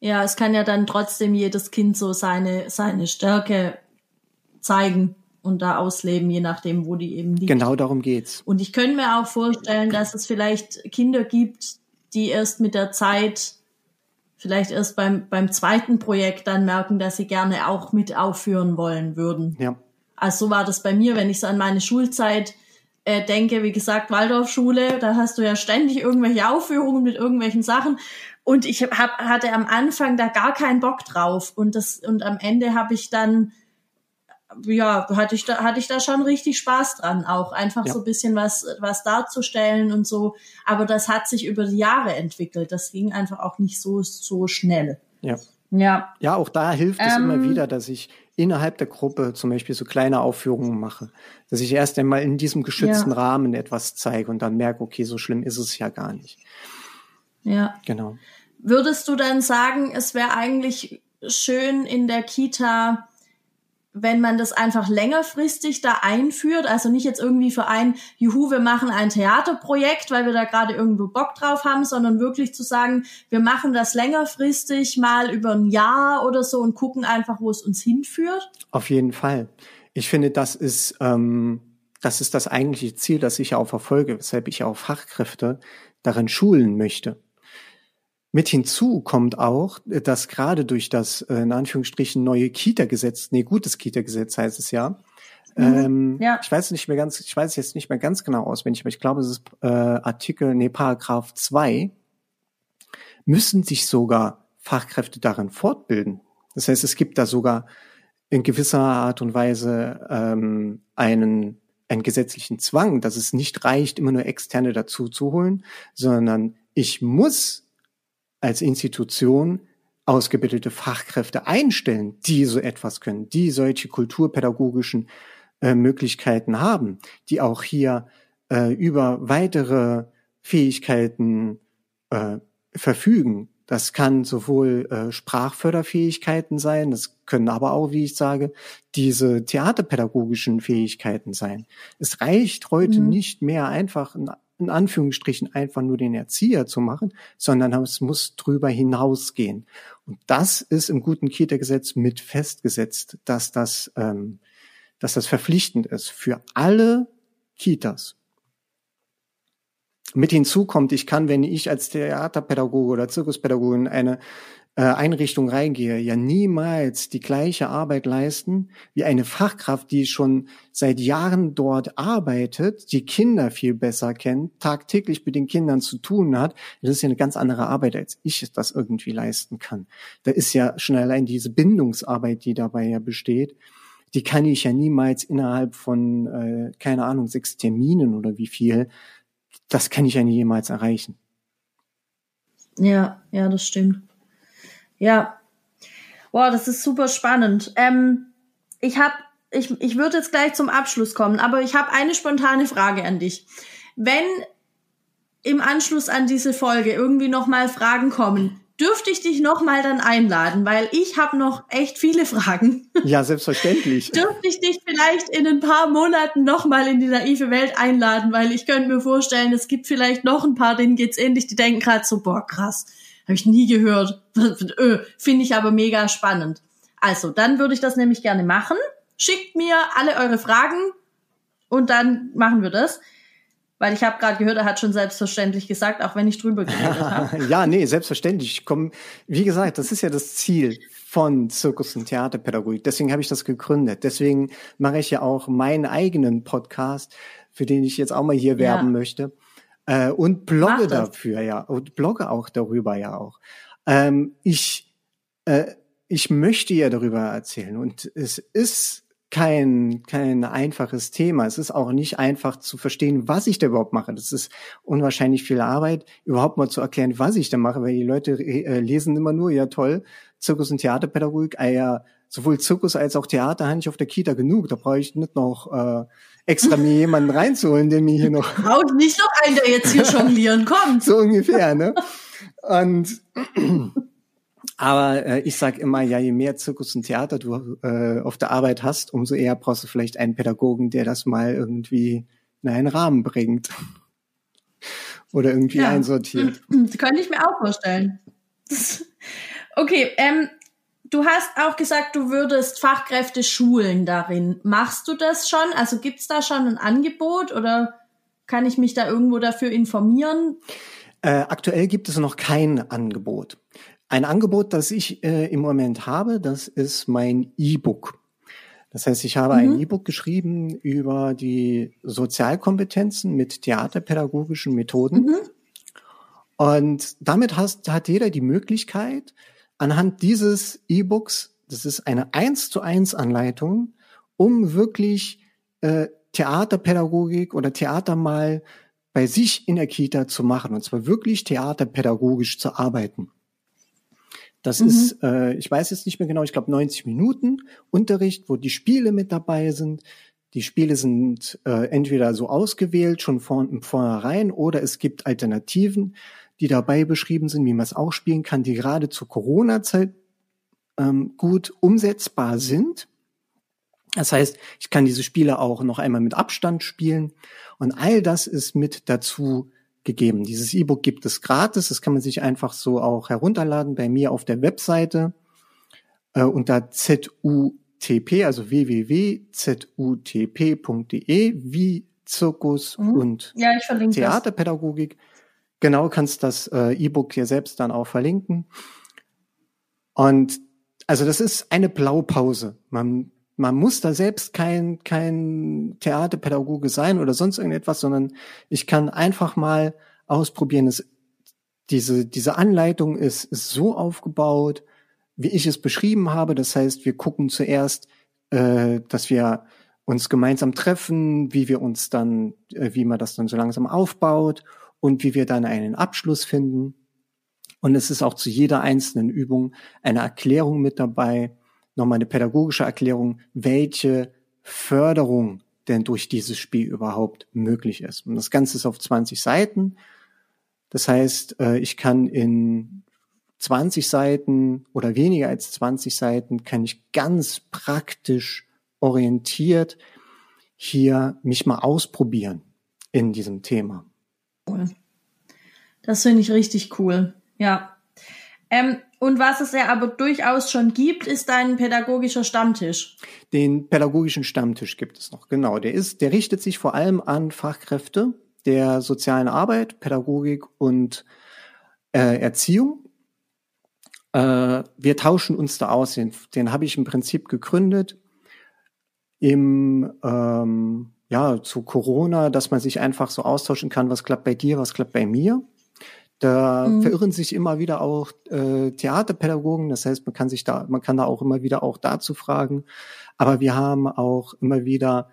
ja, es kann ja dann trotzdem jedes Kind so seine, seine Stärke zeigen und da ausleben, je nachdem, wo die eben liegt. Genau darum geht's. Und ich könnte mir auch vorstellen, dass es vielleicht Kinder gibt, die erst mit der Zeit vielleicht erst beim, beim zweiten Projekt dann merken, dass sie gerne auch mit aufführen wollen würden. Ja. Also so war das bei mir, wenn ich so an meine Schulzeit äh, denke, wie gesagt, Waldorfschule, da hast du ja ständig irgendwelche Aufführungen mit irgendwelchen Sachen. Und ich hab, hatte am Anfang da gar keinen Bock drauf. Und das, und am Ende habe ich dann ja, hatte ich da, hatte ich da schon richtig Spaß dran, auch einfach ja. so ein bisschen was, was darzustellen und so. Aber das hat sich über die Jahre entwickelt. Das ging einfach auch nicht so, so schnell. Ja. Ja. Ja, auch da hilft es immer ähm. wieder, dass ich innerhalb der Gruppe zum Beispiel so kleine Aufführungen mache. Dass ich erst einmal in diesem geschützten ja. Rahmen etwas zeige und dann merke, okay, so schlimm ist es ja gar nicht. Ja. Genau. Würdest du dann sagen, es wäre eigentlich schön in der Kita, wenn man das einfach längerfristig da einführt, also nicht jetzt irgendwie für ein, juhu, wir machen ein Theaterprojekt, weil wir da gerade irgendwo Bock drauf haben, sondern wirklich zu sagen, wir machen das längerfristig mal über ein Jahr oder so und gucken einfach, wo es uns hinführt? Auf jeden Fall. Ich finde, das ist, ähm, das ist das eigentliche Ziel, das ich auch verfolge, weshalb ich auch Fachkräfte darin schulen möchte. Mit hinzu kommt auch, dass gerade durch das äh, in Anführungsstrichen neue Kita-Gesetz, nee, gutes Kita-Gesetz heißt es ja, mhm, ähm, ja. Ich weiß nicht mehr ganz, ich weiß jetzt nicht mehr ganz genau auswendig, aber ich glaube, es ist äh, Artikel, nee, Paragraph 2, müssen sich sogar Fachkräfte darin fortbilden. Das heißt, es gibt da sogar in gewisser Art und Weise ähm, einen, einen gesetzlichen Zwang, dass es nicht reicht, immer nur Externe dazu zu holen, sondern ich muss als Institution ausgebildete Fachkräfte einstellen, die so etwas können, die solche kulturpädagogischen äh, Möglichkeiten haben, die auch hier äh, über weitere Fähigkeiten äh, verfügen. Das kann sowohl äh, Sprachförderfähigkeiten sein, das können aber auch, wie ich sage, diese theaterpädagogischen Fähigkeiten sein. Es reicht heute mhm. nicht mehr einfach ein in Anführungsstrichen einfach nur den Erzieher zu machen, sondern es muss drüber hinausgehen. Und das ist im guten Kita-Gesetz mit festgesetzt, dass das, ähm, dass das verpflichtend ist für alle Kitas. Mit hinzu kommt, ich kann, wenn ich als Theaterpädagoge oder Zirkuspädagogin eine Einrichtung reingehe, ja niemals die gleiche Arbeit leisten wie eine Fachkraft, die schon seit Jahren dort arbeitet, die Kinder viel besser kennt, tagtäglich mit den Kindern zu tun hat. Das ist ja eine ganz andere Arbeit, als ich das irgendwie leisten kann. Da ist ja schon allein diese Bindungsarbeit, die dabei ja besteht, die kann ich ja niemals innerhalb von, äh, keine Ahnung, sechs Terminen oder wie viel, das kann ich ja nie jemals erreichen. Ja, ja, das stimmt. Ja. Wow, das ist super spannend. Ähm, ich habe ich, ich würde jetzt gleich zum Abschluss kommen, aber ich habe eine spontane Frage an dich. Wenn im Anschluss an diese Folge irgendwie nochmal Fragen kommen, dürfte ich dich nochmal dann einladen, weil ich habe noch echt viele Fragen. Ja, selbstverständlich. dürfte ich dich vielleicht in ein paar Monaten nochmal in die naive Welt einladen, weil ich könnte mir vorstellen, es gibt vielleicht noch ein paar, denen geht's ähnlich, die denken gerade so, boah, krass, habe ich nie gehört. Äh, finde ich aber mega spannend. Also, dann würde ich das nämlich gerne machen. Schickt mir alle eure Fragen und dann machen wir das. Weil ich habe gerade gehört, er hat schon selbstverständlich gesagt, auch wenn ich drüber geredet habe. ja, nee, selbstverständlich. Ich komm, wie gesagt, das ist ja das Ziel von Zirkus und Theaterpädagogik. Deswegen habe ich das gegründet. Deswegen mache ich ja auch meinen eigenen Podcast, für den ich jetzt auch mal hier werben ja. möchte. Äh, und blogge dafür, ja. Und blogge auch darüber ja auch. Ähm, ich, äh, ich möchte ja darüber erzählen. Und es ist kein, kein einfaches Thema. Es ist auch nicht einfach zu verstehen, was ich da überhaupt mache. Das ist unwahrscheinlich viel Arbeit, überhaupt mal zu erklären, was ich da mache, weil die Leute äh, lesen immer nur, ja toll, Zirkus- und Theaterpädagogik, ah ja, sowohl Zirkus als auch Theater habe ich auf der Kita genug. Da brauche ich nicht noch äh, extra mir jemanden reinzuholen, der mir hier noch. Braucht nicht noch einen, der jetzt hier jonglieren kommt. so ungefähr, ne? Und aber äh, ich sage immer, ja, je mehr Zirkus und Theater du äh, auf der Arbeit hast, umso eher brauchst du vielleicht einen Pädagogen, der das mal irgendwie in einen Rahmen bringt. Oder irgendwie ja. einsortiert. Das könnte ich mir auch vorstellen. okay, ähm, du hast auch gesagt, du würdest Fachkräfte schulen darin. Machst du das schon? Also gibt's da schon ein Angebot oder kann ich mich da irgendwo dafür informieren? Äh, aktuell gibt es noch kein Angebot. Ein Angebot, das ich äh, im Moment habe, das ist mein E-Book. Das heißt, ich habe mhm. ein E-Book geschrieben über die Sozialkompetenzen mit theaterpädagogischen Methoden. Mhm. Und damit hast, hat jeder die Möglichkeit, anhand dieses E-Books, das ist eine eins zu eins Anleitung, um wirklich äh, Theaterpädagogik oder Theater mal bei sich in der Kita zu machen. Und zwar wirklich theaterpädagogisch zu arbeiten. Das mhm. ist, äh, ich weiß jetzt nicht mehr genau, ich glaube 90 Minuten Unterricht, wo die Spiele mit dabei sind. Die Spiele sind äh, entweder so ausgewählt, schon von vornherein, oder es gibt Alternativen, die dabei beschrieben sind, wie man es auch spielen kann, die gerade zur Corona-Zeit ähm, gut umsetzbar sind. Das heißt, ich kann diese Spiele auch noch einmal mit Abstand spielen. Und all das ist mit dazu gegeben. Dieses E-Book gibt es gratis, das kann man sich einfach so auch herunterladen bei mir auf der Webseite äh, unter ZUTP, also www.zutp.de, wie Zirkus mhm. und ja, Theaterpädagogik. Genau, kannst das äh, E-Book hier selbst dann auch verlinken. Und also das ist eine Blaupause. Man man muss da selbst kein, kein Theaterpädagoge sein oder sonst irgendetwas, sondern ich kann einfach mal ausprobieren. Es, diese, diese Anleitung ist, ist so aufgebaut, wie ich es beschrieben habe. Das heißt, wir gucken zuerst, äh, dass wir uns gemeinsam treffen, wie wir uns dann, äh, wie man das dann so langsam aufbaut und wie wir dann einen Abschluss finden. Und es ist auch zu jeder einzelnen Übung eine Erklärung mit dabei, nochmal eine pädagogische Erklärung, welche Förderung denn durch dieses Spiel überhaupt möglich ist. Und das Ganze ist auf 20 Seiten. Das heißt, äh, ich kann in 20 Seiten oder weniger als 20 Seiten kann ich ganz praktisch orientiert hier mich mal ausprobieren in diesem Thema. Das finde ich richtig cool. Ja. Ähm, und was es ja aber durchaus schon gibt, ist ein pädagogischer Stammtisch. Den pädagogischen Stammtisch gibt es noch, genau. Der ist, der richtet sich vor allem an Fachkräfte der sozialen Arbeit, Pädagogik und äh, Erziehung. Äh, wir tauschen uns da aus. Den, den habe ich im Prinzip gegründet im ähm, ja zu Corona, dass man sich einfach so austauschen kann, was klappt bei dir, was klappt bei mir. Da mhm. verirren sich immer wieder auch äh, Theaterpädagogen, das heißt, man kann sich da, man kann da auch immer wieder auch dazu fragen. Aber wir haben auch immer wieder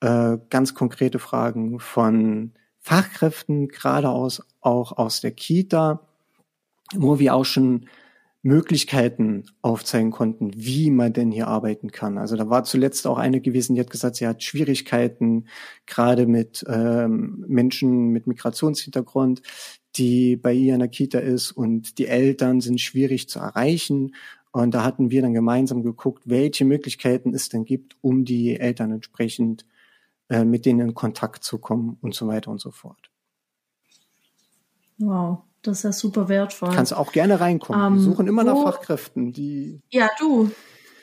äh, ganz konkrete Fragen von Fachkräften, gerade aus, auch aus der Kita, wo wir auch schon Möglichkeiten aufzeigen konnten, wie man denn hier arbeiten kann. Also da war zuletzt auch eine gewesen, die hat gesagt, sie hat Schwierigkeiten gerade mit ähm, Menschen mit Migrationshintergrund, die bei ihr in der Kita ist und die Eltern sind schwierig zu erreichen. Und da hatten wir dann gemeinsam geguckt, welche Möglichkeiten es denn gibt, um die Eltern entsprechend äh, mit denen in Kontakt zu kommen und so weiter und so fort. Wow. Das ist ja super wertvoll. Kannst auch gerne reinkommen. Ähm, Wir suchen immer nach Fachkräften, die. Ja, du.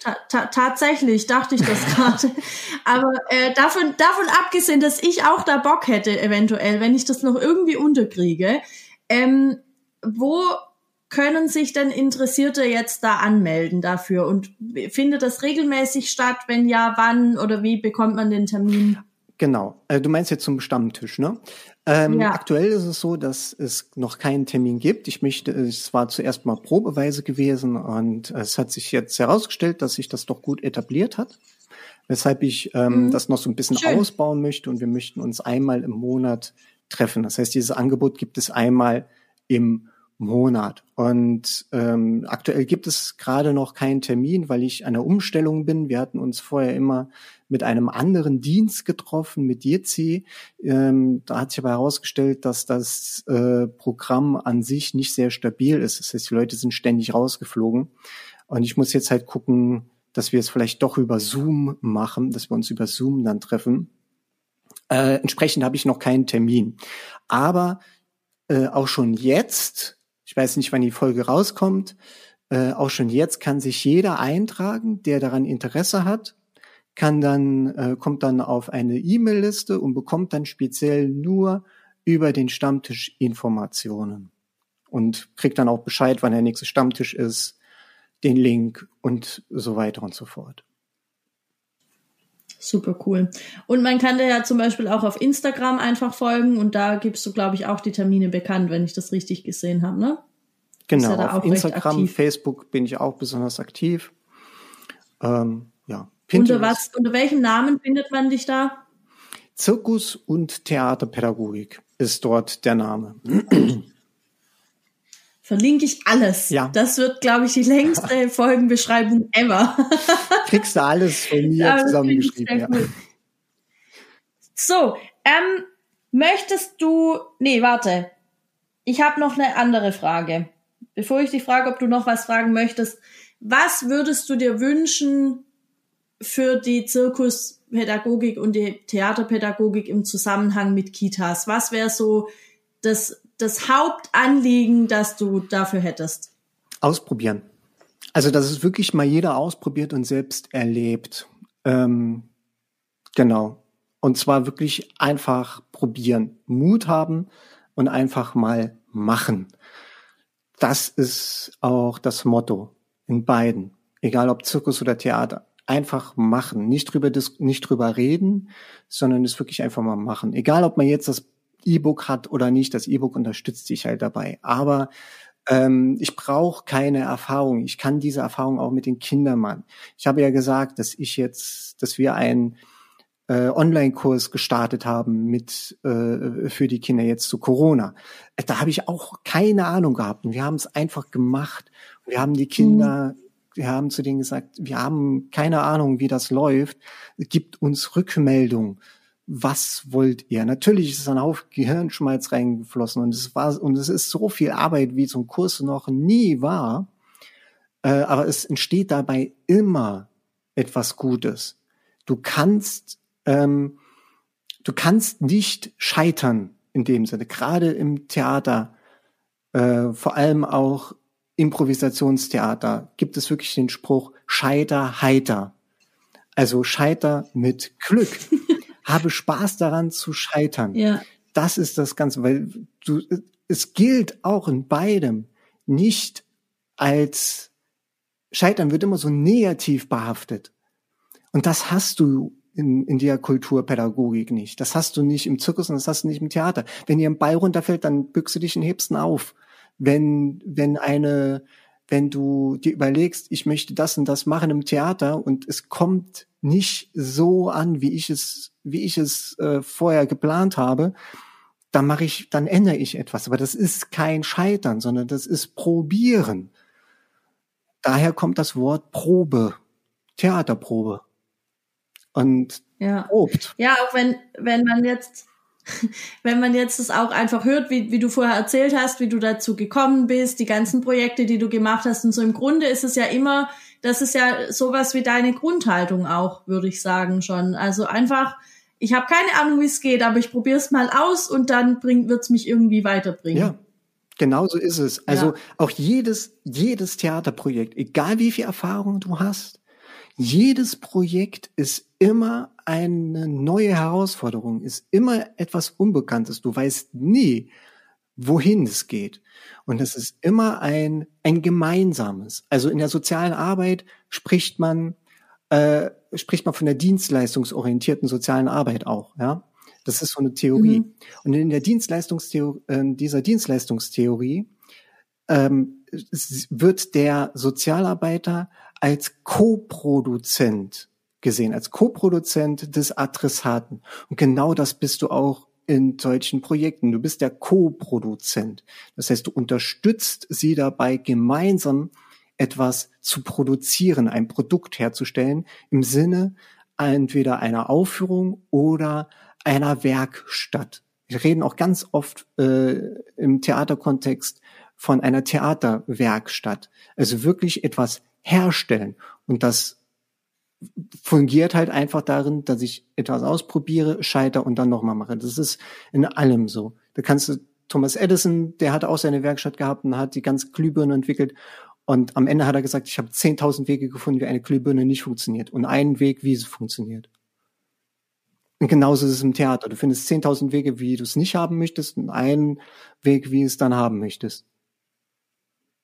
Ta ta tatsächlich dachte ich das gerade. Aber äh, davon, davon abgesehen, dass ich auch da Bock hätte, eventuell, wenn ich das noch irgendwie unterkriege, ähm, wo können sich denn Interessierte jetzt da anmelden dafür? Und findet das regelmäßig statt? Wenn ja, wann oder wie bekommt man den Termin? Genau. Äh, du meinst jetzt zum Stammtisch, ne? Ähm, ja. Aktuell ist es so, dass es noch keinen Termin gibt. Ich möchte, es war zuerst mal probeweise gewesen und es hat sich jetzt herausgestellt, dass sich das doch gut etabliert hat. Weshalb ich ähm, mhm. das noch so ein bisschen Schön. ausbauen möchte und wir möchten uns einmal im Monat treffen. Das heißt, dieses Angebot gibt es einmal im Monat. Und ähm, aktuell gibt es gerade noch keinen Termin, weil ich an der Umstellung bin. Wir hatten uns vorher immer mit einem anderen Dienst getroffen, mit Jitsi. Ähm, da hat sich aber herausgestellt, dass das äh, Programm an sich nicht sehr stabil ist. Das heißt, die Leute sind ständig rausgeflogen. Und ich muss jetzt halt gucken, dass wir es vielleicht doch über Zoom machen, dass wir uns über Zoom dann treffen. Äh, entsprechend habe ich noch keinen Termin. Aber äh, auch schon jetzt ich weiß nicht, wann die Folge rauskommt. Äh, auch schon jetzt kann sich jeder eintragen, der daran Interesse hat, kann dann, äh, kommt dann auf eine E-Mail-Liste und bekommt dann speziell nur über den Stammtisch Informationen und kriegt dann auch Bescheid, wann der nächste Stammtisch ist, den Link und so weiter und so fort. Super cool. Und man kann dir ja zum Beispiel auch auf Instagram einfach folgen und da gibst du, glaube ich, auch die Termine bekannt, wenn ich das richtig gesehen habe, ne? Genau, ja auf Instagram, Facebook bin ich auch besonders aktiv. Ähm, ja. Unter was, unter welchem Namen findet man dich da? Zirkus und Theaterpädagogik ist dort der Name. Verlinke ich alles. Ja. Das wird, glaube ich, die längste Folgenbeschreibung ever. Kriegst du alles von mir zusammengeschrieben. Ja. Cool. So, ähm, möchtest du, nee, warte. Ich habe noch eine andere Frage. Bevor ich dich frage, ob du noch was fragen möchtest, was würdest du dir wünschen für die Zirkuspädagogik und die Theaterpädagogik im Zusammenhang mit Kitas? Was wäre so das das Hauptanliegen, das du dafür hättest? Ausprobieren. Also, dass es wirklich mal jeder ausprobiert und selbst erlebt. Ähm, genau. Und zwar wirklich einfach probieren, Mut haben und einfach mal machen. Das ist auch das Motto in beiden. Egal ob Zirkus oder Theater. Einfach machen. Nicht drüber, nicht drüber reden, sondern es wirklich einfach mal machen. Egal ob man jetzt das E-Book hat oder nicht. Das E-Book unterstützt dich halt dabei. Aber ähm, ich brauche keine Erfahrung. Ich kann diese Erfahrung auch mit den Kindern machen. Ich habe ja gesagt, dass ich jetzt, dass wir einen äh, Online-Kurs gestartet haben mit äh, für die Kinder jetzt zu Corona. Äh, da habe ich auch keine Ahnung gehabt. Und wir haben es einfach gemacht. Wir haben die Kinder mhm wir haben zu denen gesagt, wir haben keine Ahnung, wie das läuft. Gibt uns Rückmeldung was wollt ihr? Natürlich ist ein Haufen Gehirnschmalz reingeflossen und es war und es ist so viel Arbeit, wie ein Kurs noch nie war. Äh, aber es entsteht dabei immer etwas Gutes. Du kannst, ähm, du kannst nicht scheitern in dem Sinne. Gerade im Theater, äh, vor allem auch Improvisationstheater, gibt es wirklich den Spruch Scheiter heiter. Also Scheiter mit Glück. habe Spaß daran zu scheitern. Ja. Das ist das Ganze, weil du, es gilt auch in beidem nicht als Scheitern wird immer so negativ behaftet. Und das hast du in, in der Kulturpädagogik nicht. Das hast du nicht im Zirkus und das hast du nicht im Theater. Wenn dir ein Ball runterfällt, dann bückst du dich und hebst ihn auf. Wenn, wenn eine, wenn du dir überlegst, ich möchte das und das machen im Theater und es kommt nicht so an, wie ich es, wie ich es äh, vorher geplant habe, dann mache ich, dann ändere ich etwas. Aber das ist kein Scheitern, sondern das ist Probieren. daher kommt das Wort Probe, Theaterprobe. Und ja. probt. Ja, auch wenn, wenn man jetzt, wenn man jetzt das auch einfach hört, wie, wie du vorher erzählt hast, wie du dazu gekommen bist, die ganzen Projekte, die du gemacht hast und so im Grunde ist es ja immer, das ist ja sowas wie deine Grundhaltung auch, würde ich sagen schon. Also einfach, ich habe keine Ahnung, wie es geht, aber ich probiere es mal aus und dann wird es mich irgendwie weiterbringen. Ja, Genau so ist es. Also ja. auch jedes, jedes Theaterprojekt, egal wie viel Erfahrung du hast, jedes Projekt ist immer eine neue Herausforderung, ist immer etwas Unbekanntes. Du weißt nie, wohin es geht. Und es ist immer ein, ein gemeinsames. Also in der sozialen Arbeit spricht man, äh, spricht man von der dienstleistungsorientierten sozialen Arbeit auch, ja. Das ist so eine Theorie. Mhm. Und in der Dienstleistungstheorie, äh, dieser Dienstleistungstheorie ähm, wird der Sozialarbeiter als Co-Produzent gesehen, als Co-Produzent des Adressaten. Und genau das bist du auch in solchen Projekten. Du bist der Co-Produzent. Das heißt, du unterstützt sie dabei, gemeinsam etwas zu produzieren, ein Produkt herzustellen, im Sinne entweder einer Aufführung oder einer Werkstatt. Wir reden auch ganz oft äh, im Theaterkontext von einer Theaterwerkstatt. Also wirklich etwas herstellen. Und das fungiert halt einfach darin, dass ich etwas ausprobiere, scheiter und dann nochmal mache. Das ist in allem so. Da kannst du Thomas Edison, der hat auch seine Werkstatt gehabt und hat die ganze Glühbirne entwickelt. Und am Ende hat er gesagt, ich habe 10.000 Wege gefunden, wie eine Glühbirne nicht funktioniert und einen Weg, wie sie funktioniert. Und genauso ist es im Theater. Du findest 10.000 Wege, wie du es nicht haben möchtest und einen Weg, wie du es dann haben möchtest.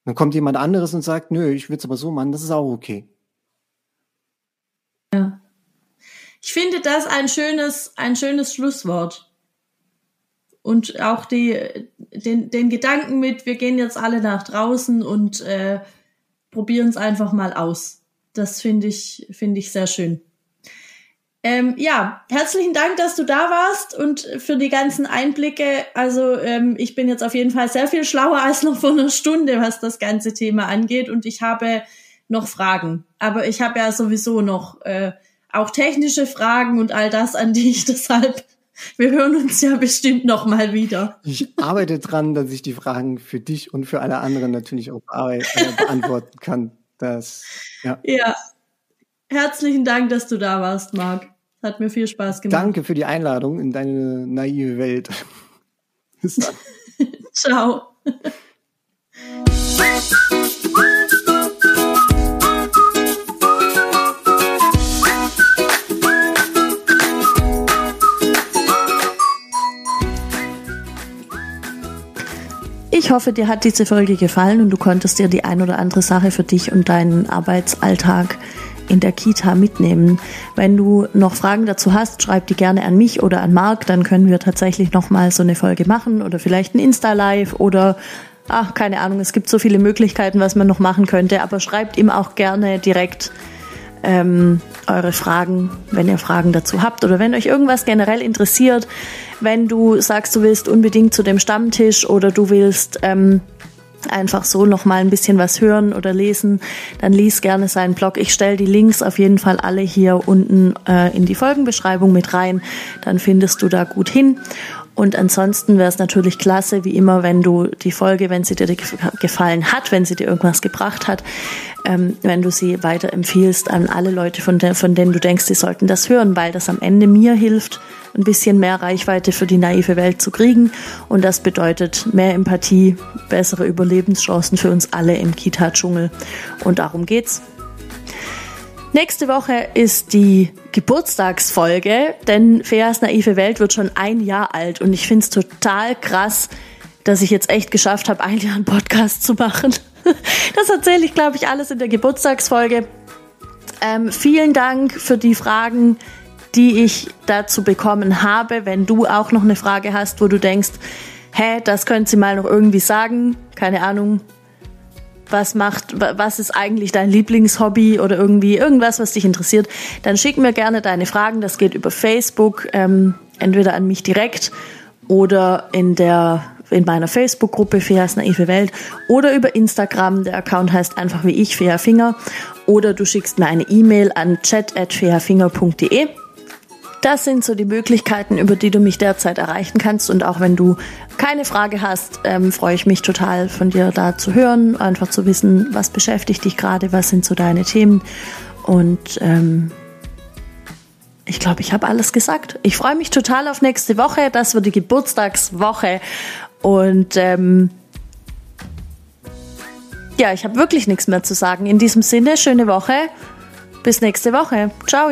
Dann kommt jemand anderes und sagt, nö, ich will es aber so machen, das ist auch okay. Ja. Ich finde das ein schönes, ein schönes Schlusswort. Und auch die, den, den Gedanken mit, wir gehen jetzt alle nach draußen und äh, probieren es einfach mal aus. Das finde ich, finde ich sehr schön. Ähm, ja, herzlichen Dank, dass du da warst und für die ganzen Einblicke. Also ähm, ich bin jetzt auf jeden Fall sehr viel schlauer als noch vor einer Stunde, was das ganze Thema angeht. Und ich habe noch Fragen. Aber ich habe ja sowieso noch äh, auch technische Fragen und all das an dich. Deshalb, wir hören uns ja bestimmt noch mal wieder. Ich arbeite dran, dass ich die Fragen für dich und für alle anderen natürlich auch äh, beantworten kann. Das, ja. ja. Herzlichen Dank, dass du da warst, Marc. Hat mir viel Spaß gemacht. Danke für die Einladung in deine naive Welt. Bis dann. Ciao. Ich hoffe, dir hat diese Folge gefallen und du konntest dir die ein oder andere Sache für dich und deinen Arbeitsalltag in der Kita mitnehmen. Wenn du noch Fragen dazu hast, schreib die gerne an mich oder an Marc, dann können wir tatsächlich nochmal so eine Folge machen oder vielleicht ein Insta-Live oder ach, keine Ahnung, es gibt so viele Möglichkeiten, was man noch machen könnte, aber schreibt ihm auch gerne direkt ähm, eure Fragen, wenn ihr Fragen dazu habt. Oder wenn euch irgendwas generell interessiert, wenn du sagst, du willst unbedingt zu dem Stammtisch oder du willst ähm, einfach so noch mal ein bisschen was hören oder lesen, dann lies gerne seinen Blog. Ich stelle die Links auf jeden Fall alle hier unten äh, in die Folgenbeschreibung mit rein. Dann findest du da gut hin. Und ansonsten wäre es natürlich klasse, wie immer, wenn du die Folge, wenn sie dir gefallen hat, wenn sie dir irgendwas gebracht hat, ähm, wenn du sie weiterempfiehlst an alle Leute, von, der, von denen du denkst, sie sollten das hören, weil das am Ende mir hilft, ein bisschen mehr Reichweite für die naive Welt zu kriegen. Und das bedeutet mehr Empathie, bessere Überlebenschancen für uns alle im Kita-Dschungel. Und darum geht's. Nächste Woche ist die Geburtstagsfolge, denn Feas naive Welt wird schon ein Jahr alt und ich finde es total krass, dass ich jetzt echt geschafft habe, ein Jahr einen Podcast zu machen. Das erzähle ich, glaube ich, alles in der Geburtstagsfolge. Ähm, vielen Dank für die Fragen, die ich dazu bekommen habe. Wenn du auch noch eine Frage hast, wo du denkst, hä, das können Sie mal noch irgendwie sagen, keine Ahnung, was macht, was ist eigentlich dein Lieblingshobby oder irgendwie irgendwas, was dich interessiert, dann schick mir gerne deine Fragen. Das geht über Facebook, ähm, entweder an mich direkt oder in der in meiner Facebook-Gruppe Feas naive Welt oder über Instagram. Der Account heißt einfach wie ich, Fea Finger. Oder du schickst mir eine E-Mail an chat.feafinger.de. Das sind so die Möglichkeiten, über die du mich derzeit erreichen kannst. Und auch wenn du keine Frage hast, ähm, freue ich mich total von dir da zu hören, einfach zu wissen, was beschäftigt dich gerade, was sind so deine Themen. Und ähm, ich glaube, ich habe alles gesagt. Ich freue mich total auf nächste Woche. Das wird die Geburtstagswoche. Und ähm, ja, ich habe wirklich nichts mehr zu sagen. In diesem Sinne, schöne Woche. Bis nächste Woche. Ciao.